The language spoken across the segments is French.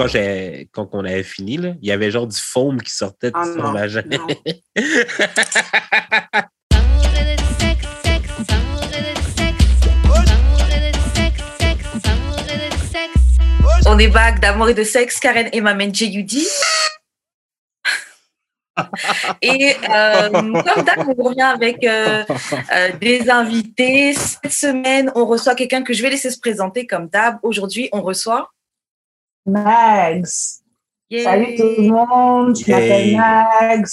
quand, j'ai, quand on avait fini, là, il y avait genre du foam qui sortait de Ah, son non, vagin. non. On est back d'amour et de sexe, Karen et Mamen J.U.D. Et euh, comme d'hab, on revient avec euh, euh, des invités. Cette semaine, on reçoit quelqu'un que je vais laisser se présenter comme d'hab. Aujourd'hui, on reçoit. Mags. Yay. Salut tout le monde, je m'appelle. Mags.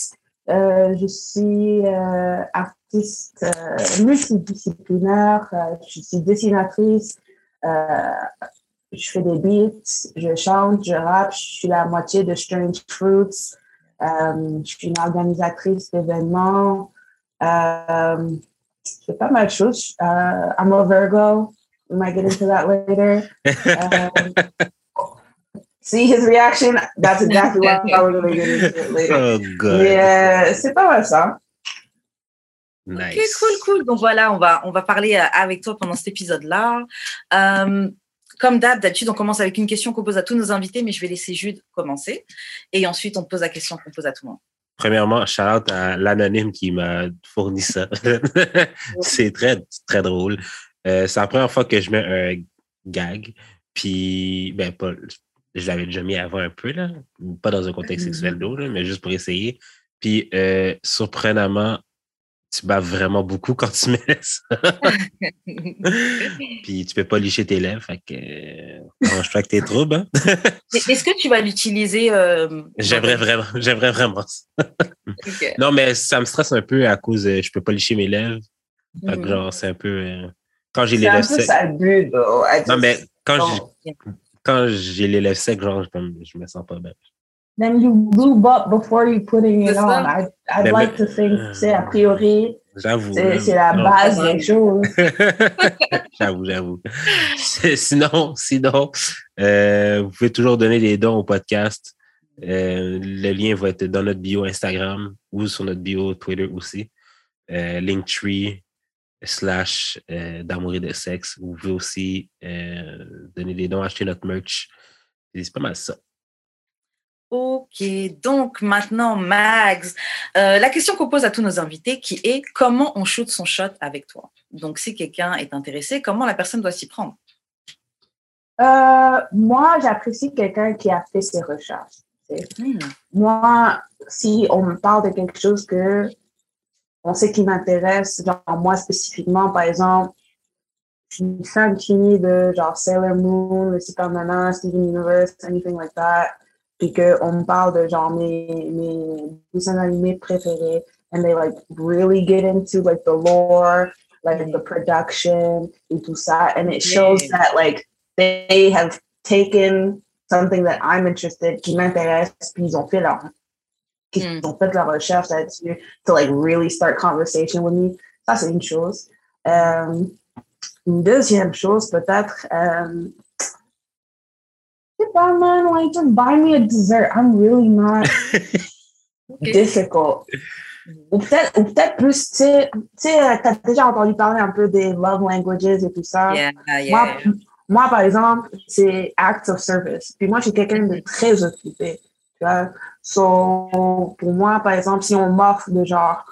Euh, je suis euh, artiste euh, multidisciplinaire. Euh, je suis dessinatrice. Euh, je fais des beats, je chante, je rappe. Je suis la moitié de Strange Fruits. Euh, je suis une organisatrice d'événements. Euh, je fais pas mal de choses. Euh, I'm a Virgo. We might get into that later. See his reaction? That's exactly why we're going to get into it later. Oh, euh, c'est pas mal ça. Nice. Ok, cool, cool. Donc voilà, on va, on va parler euh, avec toi pendant cet épisode-là. Euh, comme d'hab, d'habitude, on commence avec une question qu'on pose à tous nos invités, mais je vais laisser Jude commencer. Et ensuite, on pose la question qu'on pose à tout le monde. Premièrement, shout out à l'anonyme qui m'a fourni ça. c'est très, très drôle. Euh, c'est la première fois que je mets un gag. Puis, ben, pas, je l'avais déjà mis avant un peu, là. Pas dans un contexte Mhm. sexuel d'eau, mais juste pour essayer. Puis, euh, surprenamment, tu baves vraiment beaucoup quand tu mets ça. Puis, tu peux pas licher tes lèvres. Fait que, euh, arrange-toi avec tes troubles, hein. Est-ce que tu vas l'utiliser euh, J'aimerais vraiment, j'aimerais vraiment. Non, mais ça me stresse un peu à cause je peux pas licher mes lèvres. Fait que Mhm. genre, c'est un peu. euh, quand j'ai les C'est un lèvres peu secs. ça but, Non, mais quand Oh. j'ai, quand j'ai les lèvres secs, genre, je me sens pas bien. Then you lube up before you putting it C'est on. I, I'd Mais- like to think, c'est a priori, J'avoue. c'est c'est la Non. base des choses. j'avoue, j'avoue. Sinon, sinon, euh, vous pouvez toujours donner des dons au podcast. Euh, le lien va être dans notre bio Instagram ou sur notre bio Twitter aussi. Euh, Linktree slash euh, d'amour et de sexe. Vous pouvez aussi euh, donner des dons, acheter notre merch. C'est pas mal ça. Ok, donc maintenant, Max, euh, la question qu'on pose à tous nos invités qui est comment on shoot son shot avec toi? Donc, si quelqu'un est intéressé, comment la personne doit s'y prendre? Euh, moi, j'apprécie quelqu'un qui a fait ses recherches. Hmm, Moi, si on me parle de quelque chose que sait qui m'intéresse, genre moi spécifiquement, par exemple, je suis une fan finie de genre Sailor Moon, le Superman, Steven Universe, anything like that, puis qu'on me parle de genre mes, mes dessins animés préférés, and they like really get into like the lore, like the production et tout ça, and it shows Yeah. that like they have taken something that I'm interested, qui m'intéresse, puis ils ont fait leur Mm. fait leur recherche là-dessus, to like really start conversation with me. Ça, c'est une chose. Euh, une deuxième chose, peut-être, euh, pas, man, like, just buy me a dessert. I'm really not difficult. Ou peut-être, ou peut-être plus, tu sais, tu euh, t'as déjà entendu parler un peu des love languages et tout ça. Yeah, yeah. Moi, moi, par exemple, c'est acts of service. Puis moi, je suis quelqu'un de très occupé. Tu vois? So, pour moi, par exemple, si on m'offre de genre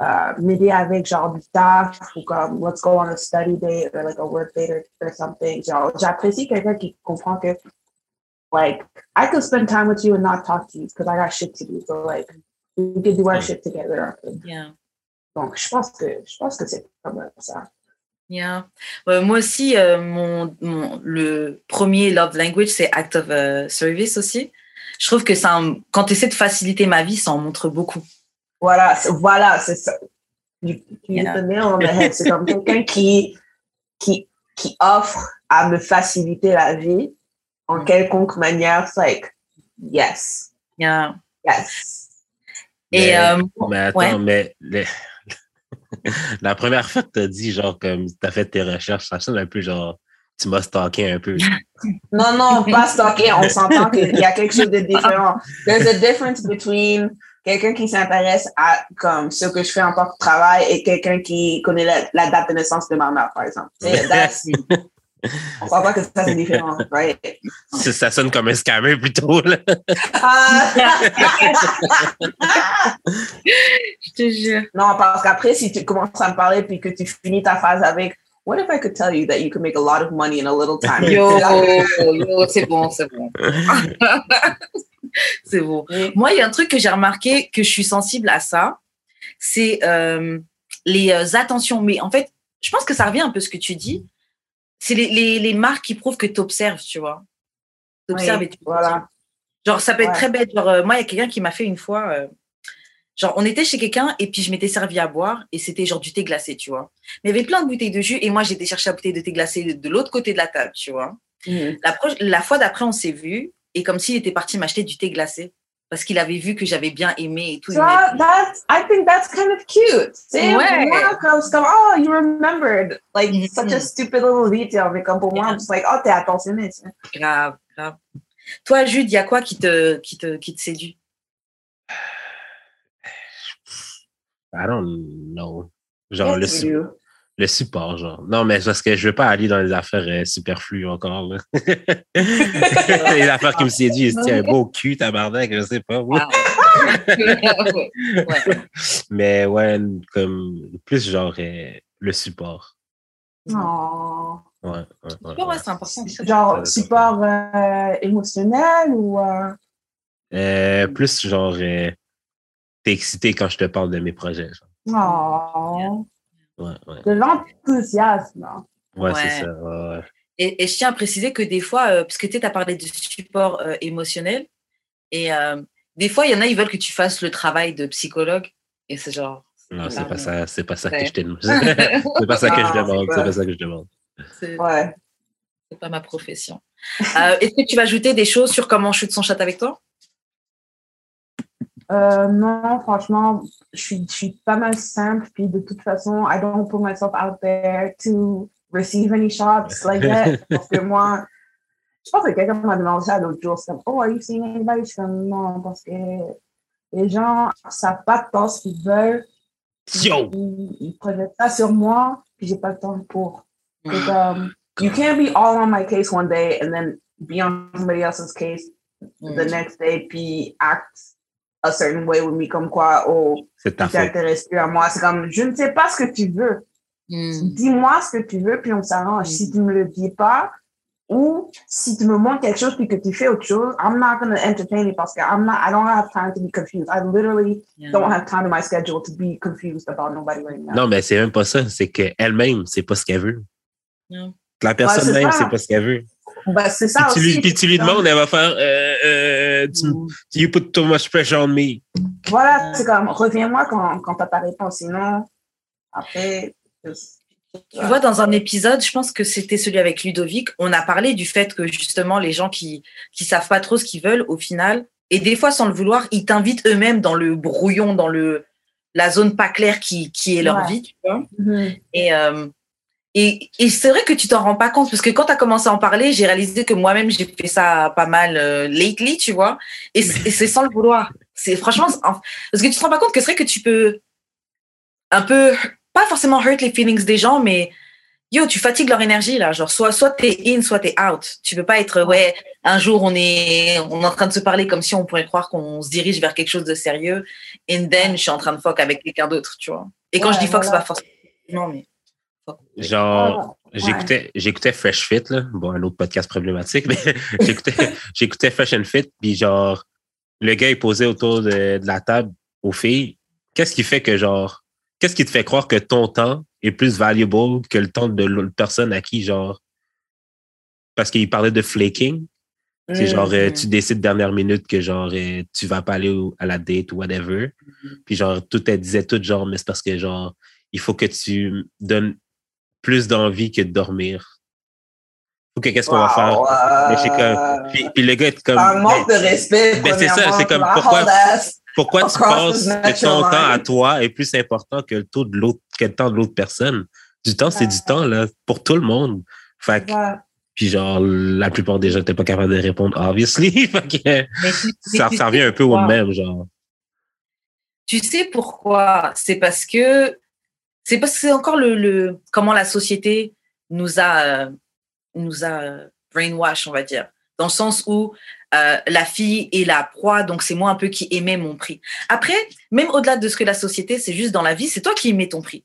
euh, m'aider avec genre du taf ou comme let's go on a study day or like a work date or, or something, genre j'apprécie quelqu'un qui comprend que like I could spend time with you and not talk to you because I got shit to do. So like we could do our Mm. shit together. yeah. Donc je pense que je pense que c'est comme ça. Yeah. Euh, moi aussi, euh, mon, mon- le premier love language, c'est act of euh, service aussi. Je trouve que ça, quand tu essaies de faciliter ma vie, ça en montre beaucoup. Voilà, c'est- voilà, c'est ça. You, you hit Yeah. C'est comme quelqu'un qui, qui, qui offre à me faciliter la vie en Mm. quelconque manière. C'est like, yes, Yeah. yes. Et Mais- euh, Mais attends, ouais. mais la première fois que tu as dit, genre, comme tu as fait tes recherches, ça sonne un peu genre, tu m'as stalké un peu. Non, non, pas stalker. On s'entend qu'il y a quelque chose de différent. There's a difference between quelqu'un qui s'intéresse à comme ce que je fais en tant que travail et quelqu'un qui connaît la, la date de naissance de ma mère, par exemple. On voit pas que ça, c'est différent, right? Ça, ça sonne comme un scammer plutôt. Là. Ah! Je te jure. non, parce qu'après, si tu commences à me parler puis que tu finis ta phase avec What if I could tell you that you could make a lot of money in a little time? Yo, yo, c'est bon, c'est bon. c'est bon. Moi, il y a un truc que j'ai remarqué que je suis sensible à ça, c'est euh, les euh, attentions. Mais en fait, je pense que ça revient un peu à ce que tu dis. C'est les, les, les marques qui prouvent que tu observes, tu vois. Tu observes Oui, et tu voilà. Genre, ça peut être Ouais. très bête. Genre, euh, moi, il y a quelqu'un qui m'a fait une fois. Genre, on était chez quelqu'un et puis je m'étais servi à boire et c'était genre du thé glacé, tu vois. Mais il y avait plein de bouteilles de jus et moi, j'étais chercher la bouteille de thé glacé de, l'autre côté de la table, tu vois. Mhm. La, proche- la fois d'après, on s'est vu et comme s'il était parti m'acheter du thé glacé parce qu'il avait vu que j'avais bien aimé et tout. So that's, I think that's kind of cute. C'est Ouais. moi, comme, comme, oh, you remembered. Like, Mhm. such a stupid little detail. Mais comme pour moi, I'm just like, oh, t'es attentionné. Grave, grave. Toi, Jude, il y a quoi qui te, qui te, qui te séduit? I don't know. Genre, le, Yes, do. le support, genre. Non, mais parce que je veux pas aller dans les affaires euh, superflues encore. Là. les affaires qui me séduisent. C'est un beau cul, tabarnak, je sais pas. Ah. Ouais. Ouais. Mais ouais, comme plus genre euh, le support. Oh. Ouais, ouais, ouais, Ouais, c'est important. Genre, support euh, émotionnel ou. euh, Euh, plus genre, euh, t'es excité quand je te parle de mes projets. genre. Oh. Ouais, ouais. De l'enthousiasme. Ouais, Ouais. c'est ça. ouais, ouais. Et, et je tiens à préciser que des fois, euh, parce que tu as parlé de support euh, émotionnel, et euh, des fois, il y en a, ils veulent que tu fasses le travail de psychologue, et c'est genre. Non, c'est pas ça, c'est pas ça que je t'ai demandé. C'est pas ça que je demande. c'est pas- pas ça que je demande. C'est Ouais. c'est pas ma profession. Euh, Est-ce que tu vas ajouter des choses sur comment shoot son chat avec toi? Euh, non, franchement, je suis, je suis pas mal simple. Puis de toute façon, I don't put myself out there to receive any shots like that. parce que moi, je pense que quelqu'un m'a demandé ça l'autre jour. C'est comme, oh, are you seeing anybody? Je suis comme, non, parce que les gens savent pas tant ce qu'ils veulent. Yo! Ils, ils projettent ça sur moi, puis j'ai pas le temps pour. Mm. Donc, um, you can't be all on my case one day and then be on somebody else's case the Mm. next day, puis act a certain way with me, comme quoi, oh, tu faute. t'intéresses plus à moi. C'est comme, je ne sais pas ce que tu veux. Mm. Dis-moi ce que tu veux, puis on s'arrange. Mm. Si tu me le dis pas, ou si tu me montres quelque chose puis que tu fais autre chose, I'm not going to entertain it parce que I'm not, I don't have time to be confused. I literally Yeah. don't have time in my schedule to be confused about nobody right now. Non, mais c'est même pas ça. C'est qu'elle-même, c'est pas ce qu'elle veut. Non. La personne c'est même, c'est pas ce qu'elle veut. Ben, c'est ça Puis tu, aussi. lui, puis tu lui demandes, elle va faire euh, euh, tu, Mm. You put too much pressure on me? Voilà, c'est comme, reviens-moi quand, quand t'as ta réponse. Sinon, après, Tu vois, dans un épisode, je pense que c'était celui avec Ludovic, on a parlé du fait que justement, les gens qui qui savent pas trop ce qu'ils veulent, au final, et des fois, sans le vouloir, ils t'invitent eux-mêmes dans le brouillon, dans le la zone pas claire qui, qui est leur Ouais. vie, tu vois. Mhm. Et, euh, et, et c'est vrai que tu t'en rends pas compte, parce que quand tu as commencé à en parler, j'ai réalisé que moi-même, j'ai fait ça pas mal euh, lately, tu vois. Et c'est sans le vouloir. C'est franchement, parce que tu te rends pas compte que c'est vrai que tu peux un peu, pas forcément hurt les feelings des gens, mais yo, tu fatigues leur énergie, là. Genre, soit, soit t'es in, soit t'es out. Tu peux pas être, ouais, un jour, on est, on est en train de se parler comme si on pourrait croire qu'on se dirige vers quelque chose de sérieux. And then, je suis en train de fuck avec quelqu'un d'autre, tu vois. Et quand Ouais, je dis fuck, voilà. c'est pas forcément, mais. Genre, Ah, j'écoutais, j'écoutais Fresh Fit, là. Bon, un autre podcast problématique, mais j'écoutais, j'écoutais Fresh and Fit, puis genre, le gars, il posait autour de, de la table aux filles. Qu'est-ce qui fait que, genre, qu'est-ce qui te fait croire que ton temps est plus valuable que le temps de l'autre personne à qui, genre, parce qu'il parlait de flaking? C'est genre, euh, tu décides dernière minute que genre, euh, tu vas pas aller au- à la date ou whatever. Puis genre, tout, elle disait tout genre, mais c'est parce que genre, il faut que tu donnes plus d'envie que de dormir. Que qu'est-ce qu'on va faire? Euh, Puis, puis le gars est comme. un manque de ben, respect. ben, c'est ça, c'est comme, pourquoi- pourquoi tu penses que ton temps à toi est plus important que le, taux de l'autre, que le temps de l'autre personne? Du temps, c'est du temps, là, pour tout le monde. Fait que, Ouais. puis genre, la plupart des gens n'étaient pas capables de répondre, obviously. fait que, Mais tu- mais ça, revient un peu au même, genre. Tu sais pourquoi? C'est parce que c'est parce que c'est encore le, le comment la société nous a euh, nous a euh, brainwash, on va dire, dans le sens où euh, la fille est la proie, donc c'est moi un peu qui aimais mon prix. Après, même au-delà de ce que la société, c'est juste dans la vie, c'est toi qui aimais ton prix.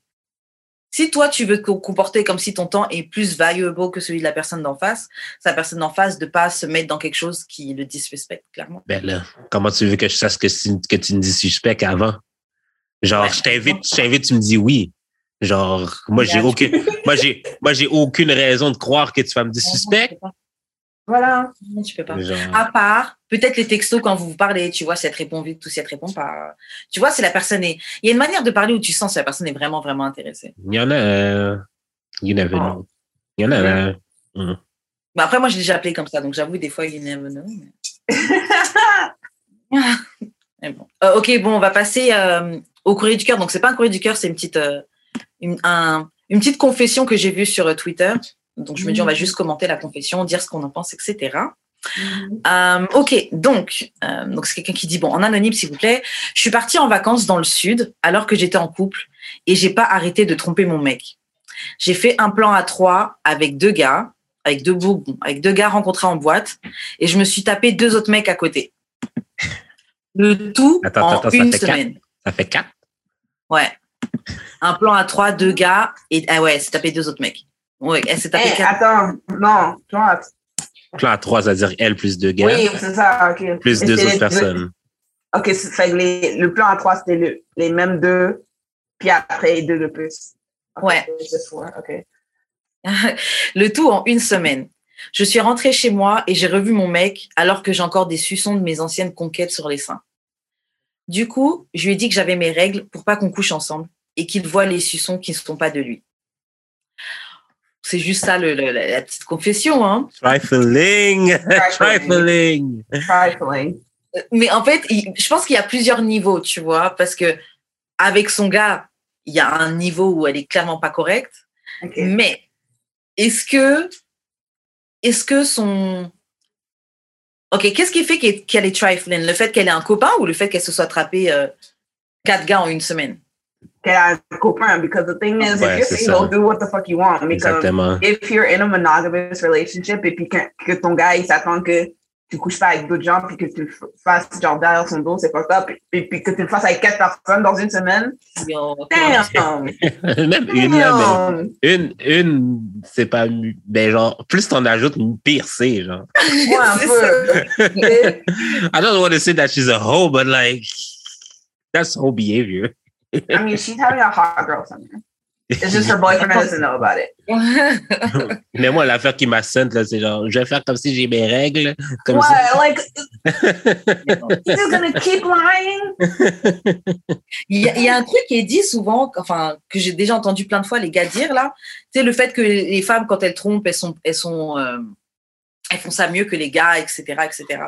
Si toi, tu veux te comporter comme si ton temps est plus valuable que celui de la personne d'en face, la personne d'en face de pas se mettre dans quelque chose qui le disrespecte, clairement. Ben là, comment tu veux que je sache que, que tu me dis suspect avant? Genre, Ouais. je t'invite, je t'invite, tu me dis oui. Genre, moi, j'ai aucune, moi, j'ai, moi, j'ai aucune raison de croire que tu vas me dire suspect. Voilà. Tu peux pas. Genre, À part, peut-être les textos quand vous vous parlez, tu vois, si elle te répond vite ou si elle te répond pas. Tu vois, si la personne est. Il y a une manière de parler où tu sens si la personne est vraiment, vraiment intéressée. il y en a, euh, you never Oh. know. Il y en a, euh, hum. Mais après, moi, je l'ai déjà appelé comme ça, donc j'avoue, des fois, il never know. mais- Mais bon. Euh, ok, bon, on va passer euh, au courrier du cœur. Donc, c'est pas un courrier du cœur, c'est une petite, euh, une, un- une petite confession que j'ai vue sur euh, Twitter. Donc, je me dis, on va juste commenter la confession, dire ce qu'on en pense, etc. Euh, ok, donc, euh, donc c'est quelqu'un qui dit bon, en anonyme s'il vous plaît, je suis partie en vacances dans le sud alors que j'étais en couple et j'ai pas arrêté de tromper mon mec. J'ai fait un plan à trois avec deux gars, avec deux beaux, avec deux gars rencontrés en boîte et je me suis tapé deux autres mecs à côté. Le tout Attends, en attends, ça une quatre? semaine. ça fait quatre? Ouais. Un plan à trois, deux gars et ah ouais, elle s'est tapé deux autres mecs. Ouais, elle s'est tapé Eh, quatre. attends, non, toi, Plan à trois, c'est-à-dire elle plus deux gars, oui, c'est ça, ok. plus Et deux c'est autres les- personnes. Ok, c'est- fait que les- le plan à trois, c'était le- les mêmes deux, puis après, deux de plus. Ouais. c'est. Le tout en une semaine. Je suis rentrée chez moi et j'ai revu mon mec alors que j'ai encore des suçons de mes anciennes conquêtes sur les seins. Du coup, je lui ai dit que j'avais mes règles pour pas qu'on couche ensemble et qu'il voit les suçons qui ne sont pas de lui. C'est juste ça le- le- la, petite confession. Hein. Trifling! Trifling. Trifling! Mais en fait, il- je pense qu'il y a plusieurs niveaux, tu vois, parce que avec son gars, il y a un niveau où elle est clairement pas correcte. Mais est-ce que, est-ce que son. Ok, qu'est-ce qui fait qu'elle qu'elle est trifling? Le fait qu'elle ait un copain ou le fait qu'elle se soit attrapée euh, quatre gars en une semaine? Because the thing is, if you're single, do what the fuck you want. Exactement. if you're in a monogamous relationship et puis que, que ton gars, il s'attend que tu couches pas avec d'autres gens puis que tu le fasses genre derrière son dos, c'est pas ça. Puis, puis, puis que tu le fasses avec quatre personnes dans une semaine. Yo, Damn! Même une, là, Damn! mais une, une, c'est pas, ben genre, plus t'en ajoutes, pire c'est, genre. Ouais, un C'est peu. Et- I don't want to say that she's a hoe, but like, that's hoe behavior. I mean, she's having a hot girl summer. It's just her boyfriend doesn't know about it. Mais moi, l'affaire qui m'assente, là, c'est genre, je vais faire comme si j'ai mes règles, comme ça. What? Like, he's gonna keep lying? Il y, a, il y a un truc qui est dit souvent, enfin, que j'ai déjà entendu plein de fois les gars dire là, c'est le fait que les femmes, quand elles trompent, elles sont, elles sont, euh, elles font ça mieux que les gars, etc., etc.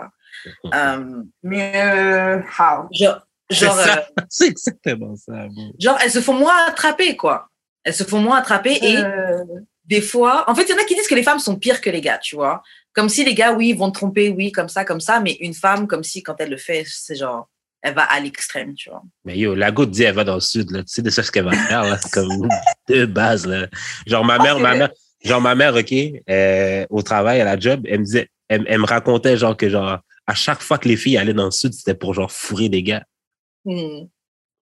Euh, Mieux, how? genre, genre, ça. euh, C'est exactement ça. bon. genre, elles se font moins attraper, quoi. Elles se font moins attraper et Euh, des fois, en fait, il y en a qui disent que les femmes sont pires que les gars, tu vois. Comme si les gars, oui, vont te tromper, oui, comme ça, comme ça, mais une femme, comme si quand elle le fait, c'est genre, elle va à l'extrême, tu vois. Mais yo, la goutte dit, elle va dans le sud, là. Tu sais de ça ce qu'elle va faire, là. C'est comme de base, là. Genre, ma mère, ma mère, genre, ma mère, OK, euh, au travail, à la job, elle me disait, elle, elle me racontait, genre, que, genre, à chaque fois que les filles allaient dans le sud, c'était pour, genre, fourrer des gars. Hmm.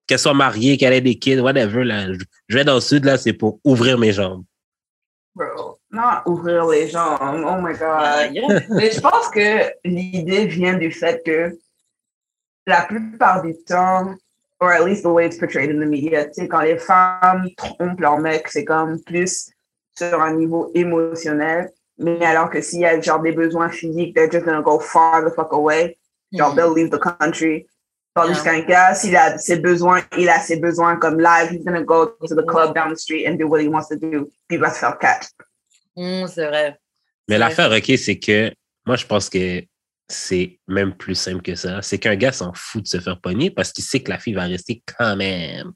Qu'elles soient mariées, qu'elles aient des kids, whatever, là. Je, je vais dans le sud, là, c'est pour ouvrir mes jambes. bro, not ouvrir les jambes. Oh my god. yeah. Mais je pense que l'idée vient du fait que la plupart du temps, or at least the way it's portrayed in the media, tu sais, quand les femmes trompent leur mec, c'est comme plus sur un niveau émotionnel. Mais alors que s'il y a genre des besoins physiques, they're just gonna go far the fuck away. Genre, Hmm. they'll leave the country. Tandis Yeah. gars, s'il a ses besoins, il a ses besoins comme live, he's gonna go to the club down the street and do what he wants to do. Puis il va se faire catch. Hmm, c'est vrai. Mais l'affaire, OK, c'est que moi, je pense que c'est même plus simple que ça. C'est qu'un gars s'en fout de se faire pogner parce qu'il sait que la fille va rester quand même.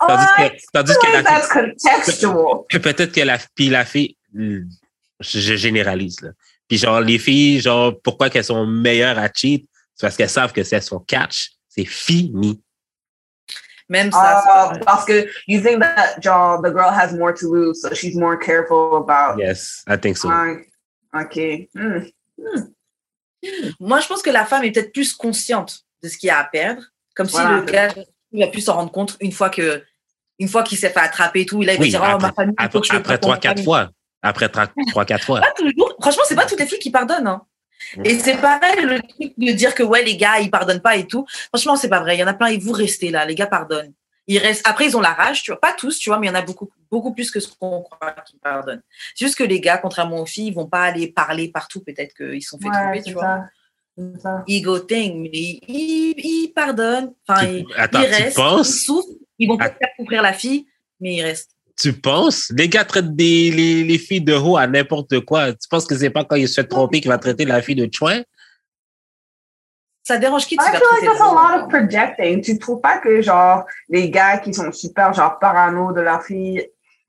Tandis que, tandis que la fille, peut-être que la, puis la fille, je, je généralise, là. Puis genre, les filles, genre, pourquoi qu'elles sont meilleures à cheat? C'est parce qu'elles savent que si elles sont catch, c'est fini. Même ça. Oh, c'est- parce que you think that genre, the girl has more to lose, so she's more careful about. Yes, I think so. Ah, ok. Hmm. Moi, je pense que la femme est peut-être plus consciente de ce qu'il y a à perdre. Comme si le gars il va plus s'en rendre compte une fois que une fois qu'il s'est fait attraper et tout, il va Oui, dire Oh, ma famille, Après, après trois, quatre accompagne. fois. Après trois, trois, quatre fois. Pas toujours. Franchement, c'est pas toutes les filles qui pardonnent. hein. Et c'est pareil, le truc de dire que ouais, les gars, ils pardonnent pas et tout. Franchement, c'est pas vrai. Il y en a plein, et vous restez là. Les gars pardonnent. Ils restent. Après, ils ont la rage, tu vois. Pas tous, tu vois, mais il y en a beaucoup, beaucoup plus que ce qu'on croit qui pardonnent. C'est juste que les gars, contrairement aux filles, ils vont pas aller parler partout. Peut-être qu'ils sont fait Ouais, tromper, tu vois. ça. Ego thing, mais ils, ils, ils pardonnent. Enfin, Tu- ils, attends, ils tu restent. Ils souffrent. Ils vont pas Att- faire souffrir la fille, mais ils restent. Tu penses? Les gars traitent des, les, les filles de haut à n'importe quoi. Tu penses que c'est pas quand il se fait tromper qu'il va traiter la fille de chouin? Ça dérange qui de I feel like that's a de- lot of projecting. Tu trouves pas que, genre, les gars qui sont super, genre, parano de la fille,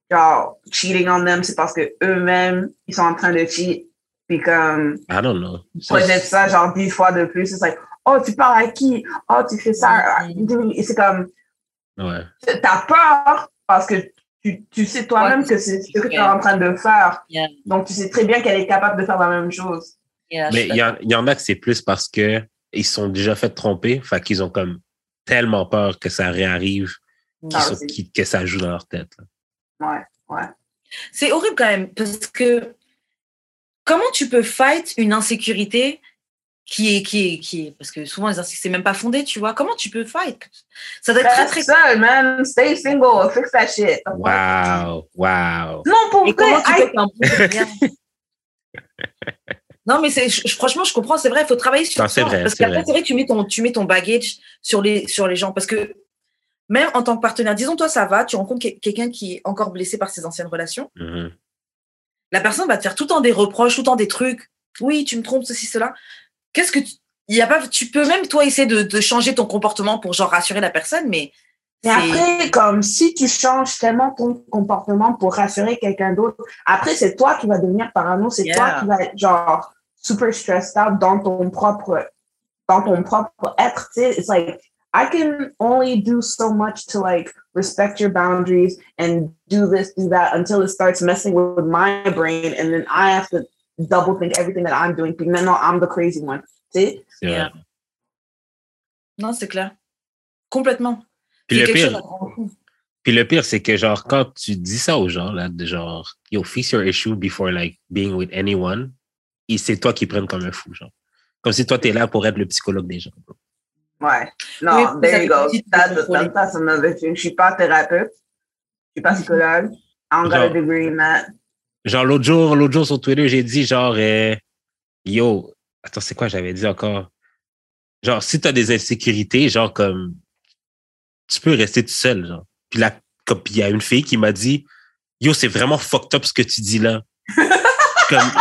genre, cheating on them, c'est parce que eux-mêmes, ils sont en train de cheat, puis comme, I don't know. Projettent ça, genre, dix fois de plus. C'est like, oh, tu parles à qui? Oh, tu fais ça. Et c'est comme, Ouais. t'as peur parce que tu, tu sais toi-même que c'est ce que tu es en train de faire. Yeah. Donc, tu sais très bien qu'elle est capable de faire la même chose. Yeah, Mais il y, en- il y en a que c'est plus parce que ils sont déjà fait tromper, fait qu'ils ont comme tellement peur que ça réarrive, qu'ils Ah, sont- qu'ils- que ça joue dans leur tête. là. Ouais, ouais. C'est horrible quand même, parce que comment tu peux fight une insécurité qui est, qui est, qui est, parce que souvent les insécurités, c'est même pas fondé, tu vois. Comment tu peux fight? Ça doit être très, très. seul, man. Stay single. Fix that shit. Wow, wow. Non, pour Et vrai, comment tu I- peux être un bon lien Non, mais c'est, franchement, je comprends, c'est vrai, il faut travailler sur Non, c'est ça. vrai, parce c'est qu'après, vrai. c'est vrai que tu mets ton, tu mets ton baggage sur les, sur les gens. Parce que même en tant que partenaire, disons, toi, ça va, tu rencontres que- quelqu'un qui est encore blessé par ses anciennes relations. Mhm. la personne va te faire tout le temps des reproches, tout le temps des trucs. Oui, tu me trompes, ceci, cela. Qu'est-ce que tu. Y a pas, tu peux même, toi, essayer de, de changer ton comportement pour genre rassurer la personne, mais. Mais c'est- après, comme si tu changes tellement ton comportement pour rassurer quelqu'un d'autre, après, c'est toi qui vas devenir parano, c'est Yeah. toi qui vas être genre super stressed out dans ton propre, dans ton propre être. Tu sais, it's like, I can only do so much to like respect your boundaries and do this, do that until it starts messing with my brain. And then I have to double think everything that I'm doing. Puis maintenant, I'm the crazy one. Tu sais? Yeah. Non, c'est clair. Complètement. Puis le pire. Puis le pire, c'est que genre, quand tu dis ça aux gens, là, de genre, yo, fix your issue before like being with anyone, et c'est toi qui prennent comme un fou, genre. Comme si toi, t'es là pour être le psychologue des gens. bro. Ouais. Oui, Non, ça there you go. That's, that's, that's another thing. Je suis pas thérapeute. Je suis pas psychologue. I don't got a degree in that. Genre, l'autre jour, l'autre jour sur Twitter, j'ai dit genre, euh, yo, attends, c'est quoi j'avais dit encore? Genre, si t'as des insécurités, genre, comme, tu peux rester tout seul, genre. Puis là, comme, il y a une fille qui m'a dit, yo, c'est vraiment fucked up ce que tu dis là. comme,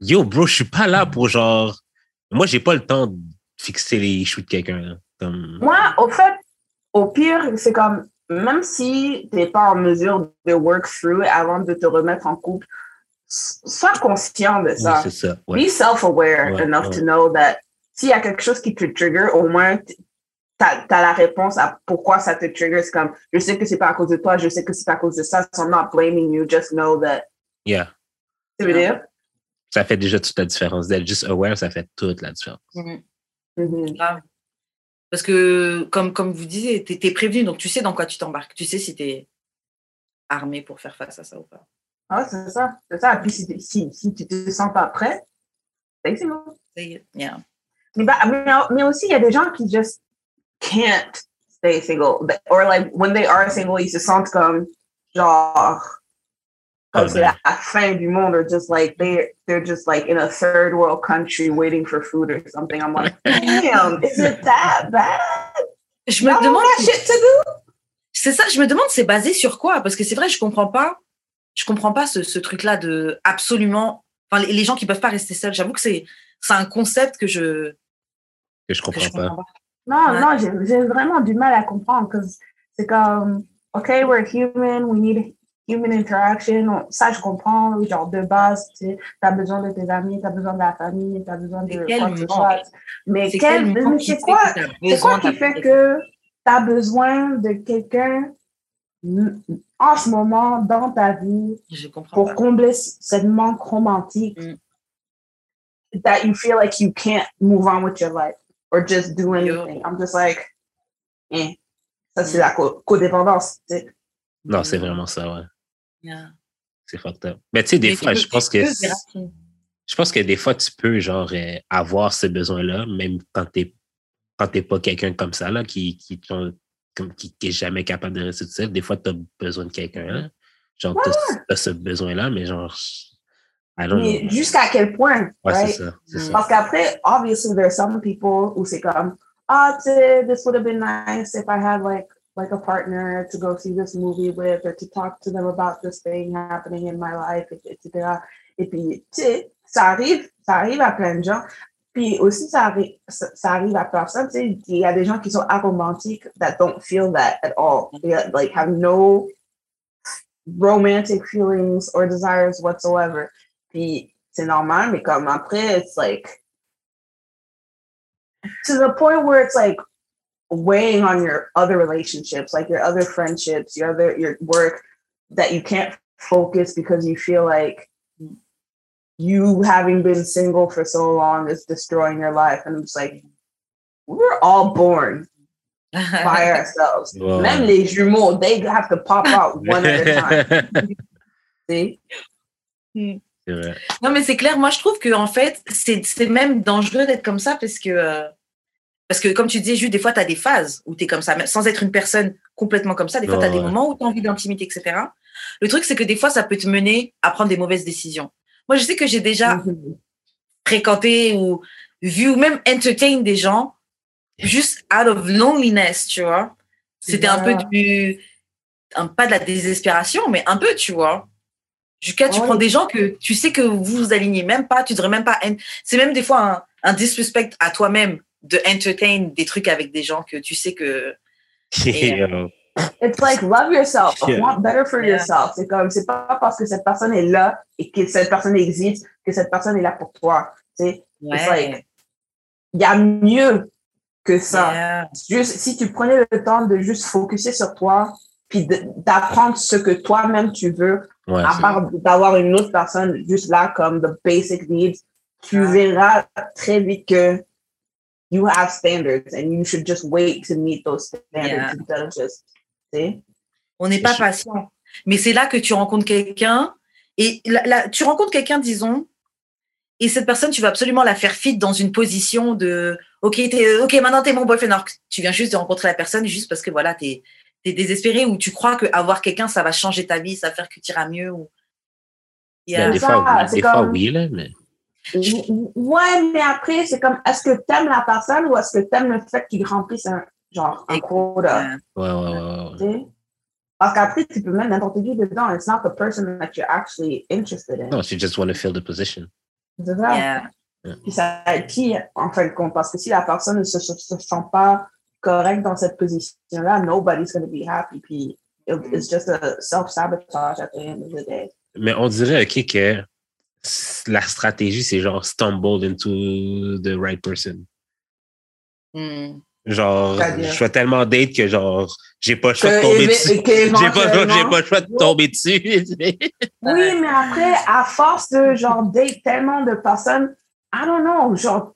yo, bro, je suis pas là pour genre, moi, j'ai pas le temps de fixer les issues de quelqu'un. Comme, Moi, au fait, au pire, c'est comme, même si tu n'es pas en mesure de work through avant de te remettre en couple, sois conscient de ça. c'est ça, ouais. Be self-aware Ouais, enough ouais. to know that s'il y a quelque chose qui te trigger, au moins, tu as, la réponse à pourquoi ça te trigger. C'est comme, je sais que c'est pas à cause de toi, je sais que c'est à cause de ça, so I'm not blaming you, just know that. Yeah. Tu veux dire? Ça fait déjà toute la différence. D'être juste aware, ça fait toute la différence. Mhm. Mhm. Grave. Parce que, comme, comme vous disiez, tu es, prévenu, donc tu sais dans quoi tu t'embarques. Tu sais si tu es armé pour faire face à ça ou pas. Ah, c'est ça, c'est ça. Puis si, si, si tu te sens pas prêt, c'est single. C'est- yeah. Mais, bah, mais, mais aussi, il y a des gens qui just can't stay single. Or like, when they are single, ils se sentent comme, genre, Oh, c'est la, la fin du monde, or just like, they're, they're just like in a third world country waiting for food or something. I'm like, damn, is it that bad? Je me demande, got shit to do? c'est ça, je me demande c'est basé sur quoi? Parce que c'est vrai, je comprends pas, je comprends pas ce, ce truc-là de absolument. Enfin, les, les gens qui peuvent pas rester seuls, j'avoue que c'est c'est un concept que je, Que je que comprends je pas. comprends pas. Non, Ouais. non, j'ai j'ai vraiment du mal à comprendre parce que c'est comme, OK, we're human, we need human interaction. On- Ça, je comprends, genre de base, tu sais, as besoin de tes amis, tu as besoin de la famille, tu as besoin de quoi que ce. Mais C'est quel, quel c'est quoi, c'est quoi qui fait que tu as besoin de quelqu'un en ce moment dans ta vie pour combler cette manque romantique? Mm. that you feel like you can't move on with your life or just do anything. I'm just like, eh. Ça, c'est mm. la codépendance. Non, c'est vraiment ça, ouais. C'est fucked up. Mais tu sais, des fois, je pense que. Je pense que des fois, tu peux, genre, euh, avoir ce besoin-là, même quand t'es quand t'es pas quelqu'un comme ça, là, qui, qui, qui, est jamais capable de rester tout seul, des fois, tu as besoin de quelqu'un. Genre, tu as, ce besoin-là, mais genre. Mais jusqu'à quel point? Ouais, right? c'est ça, Parce qu'après, obviously, there are some people où c'est comme, ah, tu sais, this would have been nice if I had like like a partner to go see this movie with or to talk to them about this thing happening in my life, etc. Et puis, tu sais, ça arrive, ça arrive à plein de gens. Puis aussi, ça arrive, ça, arrive à personne. Tu sais, il y a des gens qui sont aromantiques that don't feel that at all. They, like, have no romantic feelings or desires whatsoever. Puis c'est normal, mais comme après, it's like, to the point where it's like weighing on your other relationships, like your other friendships, your other your work, that you can't focus because you feel like you having been single for so long is destroying your life. And it's like we're all born by ourselves. Wow. Même les jumeaux, they have to pop out one at a time. See? Hmm. Non, mais c'est clair. Moi, je trouve que en fait, c'est même dangereux d'être comme ça parce que euh, Parce que comme tu disais, juste des fois, tu as des phases où tu es comme ça, sans être une personne complètement comme ça. Des fois, tu as des moments où tu as envie d'intimité, etc. Le truc, c'est que des fois, ça peut te mener à prendre des mauvaises décisions. Moi, je sais que j'ai déjà mhm. fréquenté ou vu ou même entertain des gens juste out of loneliness, tu vois. C'était un peu du. Un, pas de la désespération, mais un peu, tu vois. Jusqu'à tu prends des gens que tu sais que vous vous alignez même pas, tu devrais même pas. C'est même des fois un, un disrespect à toi-même de entertain des trucs avec des gens que tu sais que. Euh, It's like love yourself, want better for yourself. C'est comme c'est pas parce que cette personne est là et que cette personne existe que cette personne est là pour toi. C'est like il y a mieux que ça. Juste si tu prenais le temps de juste focuser sur toi puis d'apprendre ce que toi-même tu veux, à part d'avoir une autre personne juste là comme the basic needs, tu verras très vite que you have standards and you should just wait to meet those standards instead of just, On n'est pas patient. Mais c'est là que tu rencontres quelqu'un et là, tu rencontres quelqu'un, disons, et cette personne, tu vas absolument la faire fit dans une position de OK, es, OK, maintenant tu es mon boyfriend. Alors tu viens juste de rencontrer la personne juste parce que voilà, tu es, désespéré ou tu crois qu'avoir quelqu'un, ça va changer ta vie, ça va faire que tu iras mieux. Ou... Yeah. Ben, des, fois, des fois, oui, là, mais. Ouais, mais après, c'est comme, est-ce que tu aimes la personne ou est-ce que tu aimes le fait qu'il remplisse un, genre, un quota? Ouais, ouais, ouais. Parce qu'après, tu peux mettre n'importe qui dedans. It's not the person that you're actually interested in. No, you just want to fill the position. C'est ça. Yeah. Puis ça qui, en fin de compte, parce que si la personne ne se, se, sent pas correcte dans cette position-là, nobody's going to be happy. Puis it's just a self-sabotage at the end of the day. Mais on dirait, OK, que la stratégie, c'est genre stumble into the right person. Hmm. Genre, je suis tellement date que genre, j'ai pas le choix de tomber dessus. J'ai pas, pas le choix de tomber dessus. oui, mais après, à force de genre date tellement de personnes, I don't know, genre,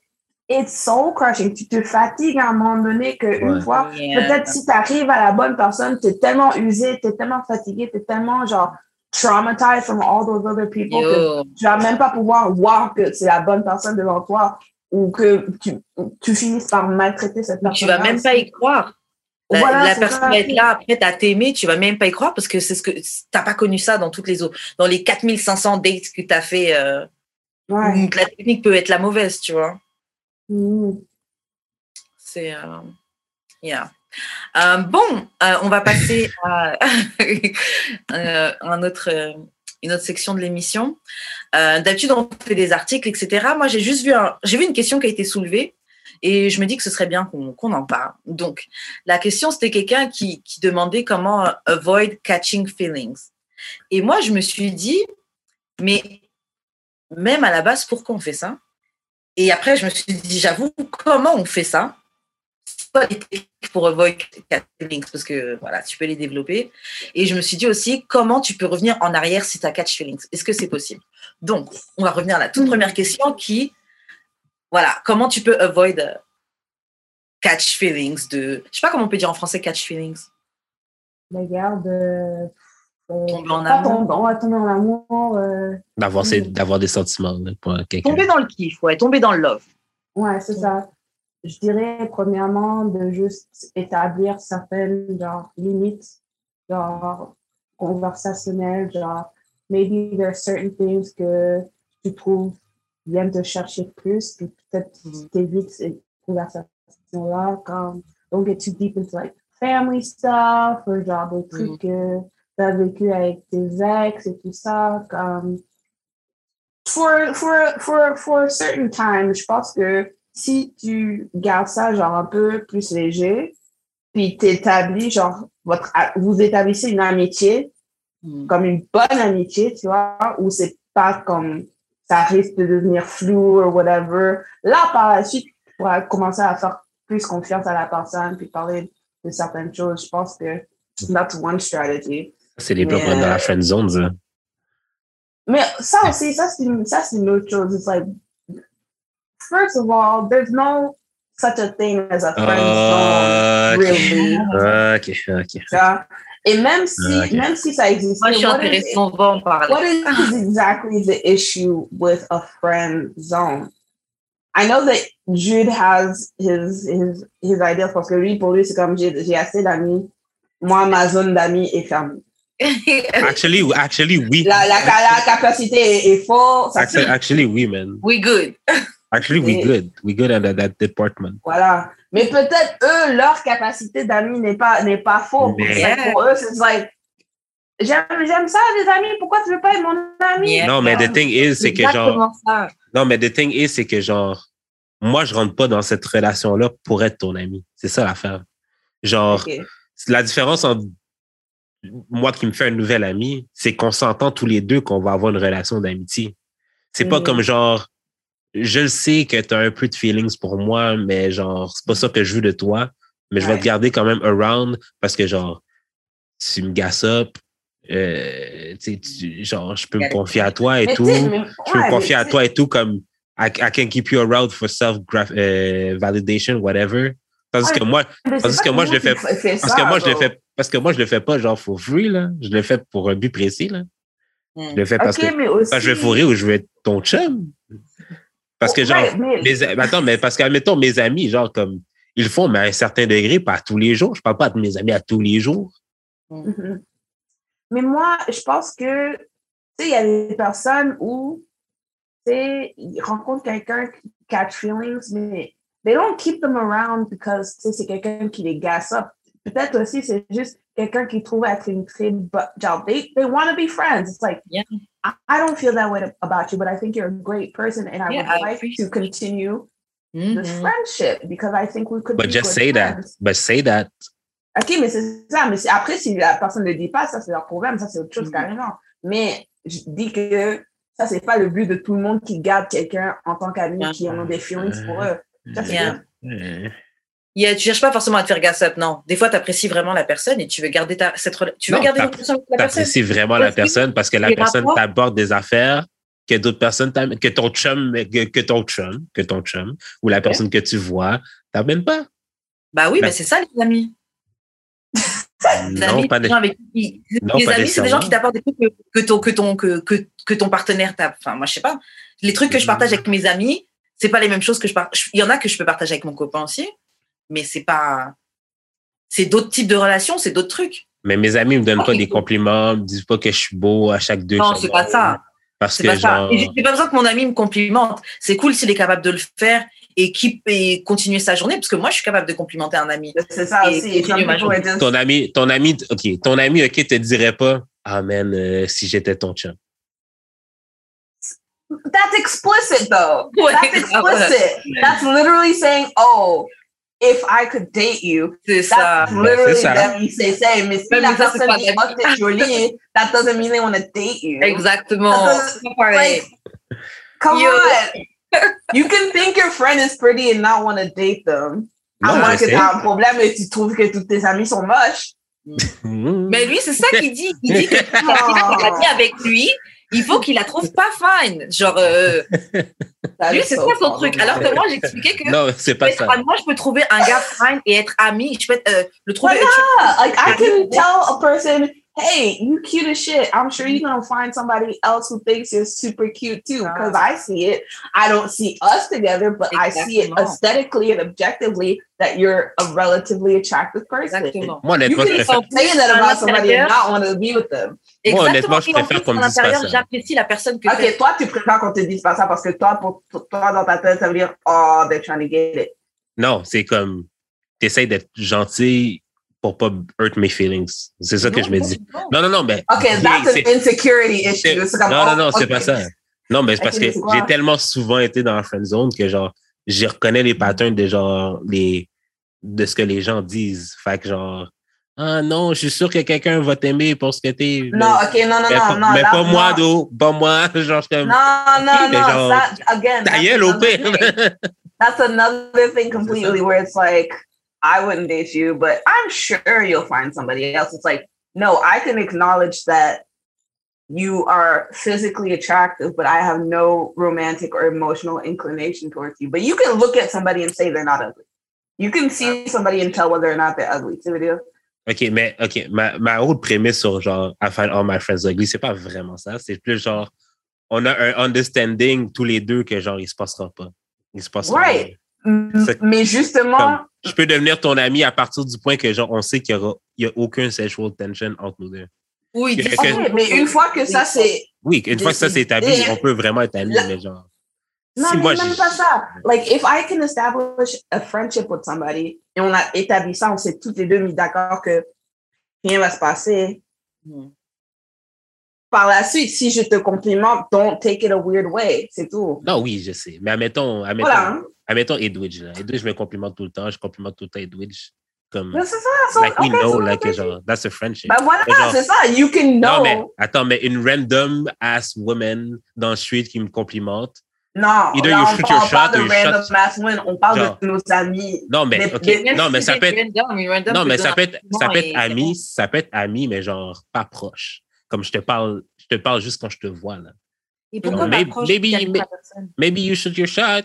it's soul crushing. Tu te fatigues à un moment donné qu'une fois, peut-être si tu arrives à la bonne personne, tu es tellement usé, tu es tellement fatigué, tu es tellement genre traumatized from all those other people que tu vas même pas pouvoir voir que c'est la bonne personne devant toi ou que tu, tu finisses par maltraiter cette personne. Tu vas même pas y croire. La, la personne va être là, après, à t'aimer, tu vas même pas y croire parce que c'est ce que t'as pas connu ça dans toutes les autres, dans les 4500 dates que tu as fait. Euh, la technique peut être la mauvaise, tu vois. Mm. C'est. Euh, yeah. Euh, bon, euh, on va passer à euh, une autre section de l'émission. D'habitude, on fait des articles, etc. Moi, j'ai juste vu, une question qui a été soulevée et je me dis que ce serait bien qu'on en parle. Donc, la question, c'était quelqu'un qui, qui, demandait comment avoid catching feelings. Et moi, je me suis dit, mais même à la base, pourquoi on fait ça? Et après, je me suis dit, j'avoue, comment on fait ça? Quoi les techniques pour avoid catch feelings Parce que voilà, tu peux les développer. Et je me suis dit aussi, comment tu peux revenir en arrière si tu as catch feelings? Est-ce que c'est possible? Donc, on va revenir à la toute première question qui, voilà, comment tu peux avoid catch feelings de, je sais pas comment on peut dire en français catch feelings. Regarde. Euh, Tomber en amour. tomber, on va tomber en amour. euh, D'avoir des sentiments là, pour quelqu'un. Tomber dans le kiff, ouais, tomber dans le love. Ouais, c'est ça. Je dirais, premièrement, de juste établir certaines, genre, limites, genre, conversationnelles, genre, maybe there are certain things que tu trouves viennent te chercher plus, puis peut-être Mhm. t'évites ces conversations-là, comme, don't get too deep into, like, family stuff, ou genre, des trucs que tu as vécu avec tes ex et tout ça, comme, for, for, for, for a certain time, je pense que si tu gardes ça genre un peu plus léger, puis t'établis genre votre vous établissez une amitié Mm. comme une bonne amitié, tu vois, où c'est pas comme ça risque de devenir flou ou whatever. Là, par la suite, tu pourras commencer à faire plus confiance à la personne puis parler de certaines choses. Je pense que that's one strategy. C'est les être dans euh, la friend zone, ça. Mais ça aussi, ça c'est une, ça c'est une autre chose. It's like, first of all, there's no such a thing as a friend Ah, zone, ok. really. Ah, ok, ok. tu vois. Et même si, Ah, ok. même si ça existe, Moi, je suis what intéressée, is, on va en parler. what is exactly the issue with a friend zone? I know that Jude has his his his ideas parce que lui, pour lui, c'est comme j'ai j'ai assez d'amis. Moi, ma zone d'amis est fermée. Actually, actually, oui. La, la, la capacité est, est full. Actually, actually, oui, man. We good. Actually, we good. We good under that department. Voilà. Mais peut-être eux, leur capacité d'amis n'est pas, n'est pas faux. Mais- It's like, Pour eux, c'est like, j'aime, ça, les amis. Pourquoi tu veux pas être mon ami? Yeah. Non, mais the thing is, c'est que genre, ça. non, mais the thing is, c'est que genre, moi, je rentre pas dans cette relation-là pour être ton ami. C'est ça l'affaire. Genre, la différence entre moi qui me fais un nouvel ami, c'est qu'on s'entend tous les deux qu'on va avoir une relation d'amitié. C'est pas Mhm. comme genre, je le sais que tu as un peu de feelings pour moi, mais genre, c'est pas ça que je veux de toi, mais je vais Ouais. te garder quand même around parce que genre, tu me gasses up, euh, tu genre, je peux me confier à toi et Mais tout. Je peux me confier à toi et tout comme I, I can keep you around for self validation, whatever. Tandis que moi, Tandis que moi, je le fais- parce ça, que moi, je le fais, parce que moi, je le fais pas genre for free, là. Je le fais pour un but précis, là. Mm. Je le fais parce que je vais fourrer ou je veux être ton chum. Parce que genre, Ouais, mais- mes, attends, mais parce que, admettons, mes amis, genre, comme, ils le font, mais à un certain degré, pas tous les jours. Je parle pas de mes amis à tous les jours. Mhm. Mais moi, je pense que, tu sais, il y a des personnes où, tu sais, ils rencontrent quelqu'un qui catch feelings, mais they don't keep them around because, tu sais, c'est quelqu'un qui les gasse up. Peut-être aussi, c'est juste quelqu'un qui trouve être une très bonne, genre, they, they want to be friends. It's like, Yeah. I, I don't feel that way about you, but I think you're a great person and I Yeah, would I like to continue this Mhm. friendship because I think we could But be just good say that. But say that. OK, mais c'est ça. Mais c'est- après, si la personne ne le dit pas, ça, c'est leur problème. Ça, c'est autre chose Mhm. carrément. Mais je dis que ça, c'est pas le but de tout le monde qui garde quelqu'un en tant qu'ami Yeah. qui ont des feelings pour eux. Ça, c'est Yeah. Euh, Yeah, tu cherches pas forcément à te faire gas up, non. Des fois, tu apprécies vraiment la personne et tu veux garder ta, cette tu veux Non, garder relation avec la personne. T'apprécies vraiment la personne parce que la personne t'aborde des affaires que d'autres personnes que ton chum, que, que ton chum, que ton chum, ou la personne que tu vois, t'amène pas. Bah oui, mais c'est ça les amis. Les Non, amis, pas c'est des de, gens avec qui- Non, les pas amis, c'est des gens qui t'apportent des trucs que, que ton, que, ton, que, que, que ton partenaire t'a. Enfin, moi, je sais pas. Les trucs que je partage avec mes amis, c'est pas les mêmes choses que je partage. Il y en a que je peux partager avec mon copain aussi, mais c'est pas. C'est d'autres types de relations, c'est d'autres trucs. Mais mes amis me donnent pas des compliments, me disent pas que je suis beau à chaque deux Non, c'est pas ça. Parce C'est que pas ça. genre, Et j'ai pas besoin que mon ami me complimente. C'est cool s'il est capable de le faire et, keep, et continuer sa journée, parce que moi, je suis capable de complimenter un ami. C'est ça Et aussi. ton ami, ton ami, ok, ton ami, ok, te dirait pas, ah man, euh, si j'étais ton chum. That's explicit, though. That's explicit. That's literally saying, oh, if I could date you, C'est ça. That's literally c'est ça. them you say, say. Mais si Mais la ça, personne dit, oh, t'es jolie, that doesn't mean they want to date you. Exactement. That's C'est pas pareil. Come Yo. on. you can think your friend is pretty and not want to date them. À Non, moins mais que c'est- tu as un problème et tu trouves que tous tes amis sont moches. Mhm. Mais lui, c'est ça qu'il dit. Il dit que si la fille avec lui, il faut qu'il la trouve pas fine. Genre, euh, lui, c'est ça son truc. Alors que moi, j'expliquais que Non, c'est pas ça. moi, je peux trouver un gars fine et être ami. Je peux être, euh, le trouver. Yeah, like I can tell a person, hey, you cute as shit. I'm sure you're mm-hmm. gonna find somebody else who thinks you're super cute too. Because I see it. I don't see us together, but I see it aesthetically and objectively that you're a relatively attractive person. Exactement. Moi, You honnêtement, je can préfère. say that about somebody and not want to be with them. Moi, honnêtement, je préfère qu'on me dise pas ça. J'apprécie la personne que Ok, t'es. toi, tu préfères qu'on te dise pas ça parce que toi, pour, pour toi, dans ta tête, ça veut dire, oh, they're trying to get it. Non, c'est comme, t'essayes d'être gentil pour pas hurt mes feelings. C'est ça que je me dis. Non, non, non, mais. Ok, that's an insecurity issue. Comme, Non, non, oh, non, c'est pas ça. Non, mais c'est parce que j'ai tellement souvent été dans la friend zone que genre, je reconnais les patterns de genre, les, de ce que les gens disent. Fait que genre, ah non, je suis sûr que quelqu'un va t'aimer pour ce que t'es. Non, ok, non, non, mais, non, non. mais pas moi, d'eau. Pas moi. Genre, je t'aime. Non, non, non, genre, that, again. Ta gueule, au pire. That's another thing completely where it's like, I wouldn't date you, but I'm sure you'll find somebody else. It's like, no, I can acknowledge that you are physically attractive, but I have no romantic or emotional inclination towards you. But you can look at somebody and say they're not ugly. You can see somebody and tell whether or not they're ugly. What I? OK, mais OK, ma, ma haute prémisse sur genre I find all my friends ugly, c'est pas vraiment ça. C'est plus genre on a un understanding tous les deux que genre il se passera pas. Il se passera Right. Mais justement, Je peux devenir ton ami à partir du point que genre on sait qu'il y aura il y a aucun sexual tension entre nous deux. Oui, Que- ça. ok, mais une fois que ça c'est Oui, une fois que ça c'est établi, on peut vraiment être amis, mais genre Non, si mais moi même pas ça. Like, if I can establish a friendship with somebody et on a établi ça, on s'est toutes les deux mis d'accord que rien va se passer. Hmm. Par la suite, si je te complimente, don't take it a weird way. C'est tout. Non, oui, je sais. Mais admettons, admettons, Voilà. Admettons Edwidge. Là. Edwidge me complimente tout le temps. Je complimente tout le temps Edwidge. Comme, Mais c'est ça. ça, like we know, c'est like, ok. genre, that's a friendship. Ben voilà, genre- c'est ça. You can Non, know. mais attends, mais une random ass woman dans le street qui me complimente. Non, Either là, you on shoot your parle pas shot de or you random shot- mass win. On parle Genre. de nos amis. Non, mais, Mais- OK. mais- non, mais ça peut être, Random, random non, mais ça peut être, ça peut être et- ami, ça peut être ami, mais genre pas proche. Comme je te parle, je te parle juste quand je te vois, là. Et pourquoi Maybe- maybe- quelqu'un may- à personne? Maybe you shoot your shot.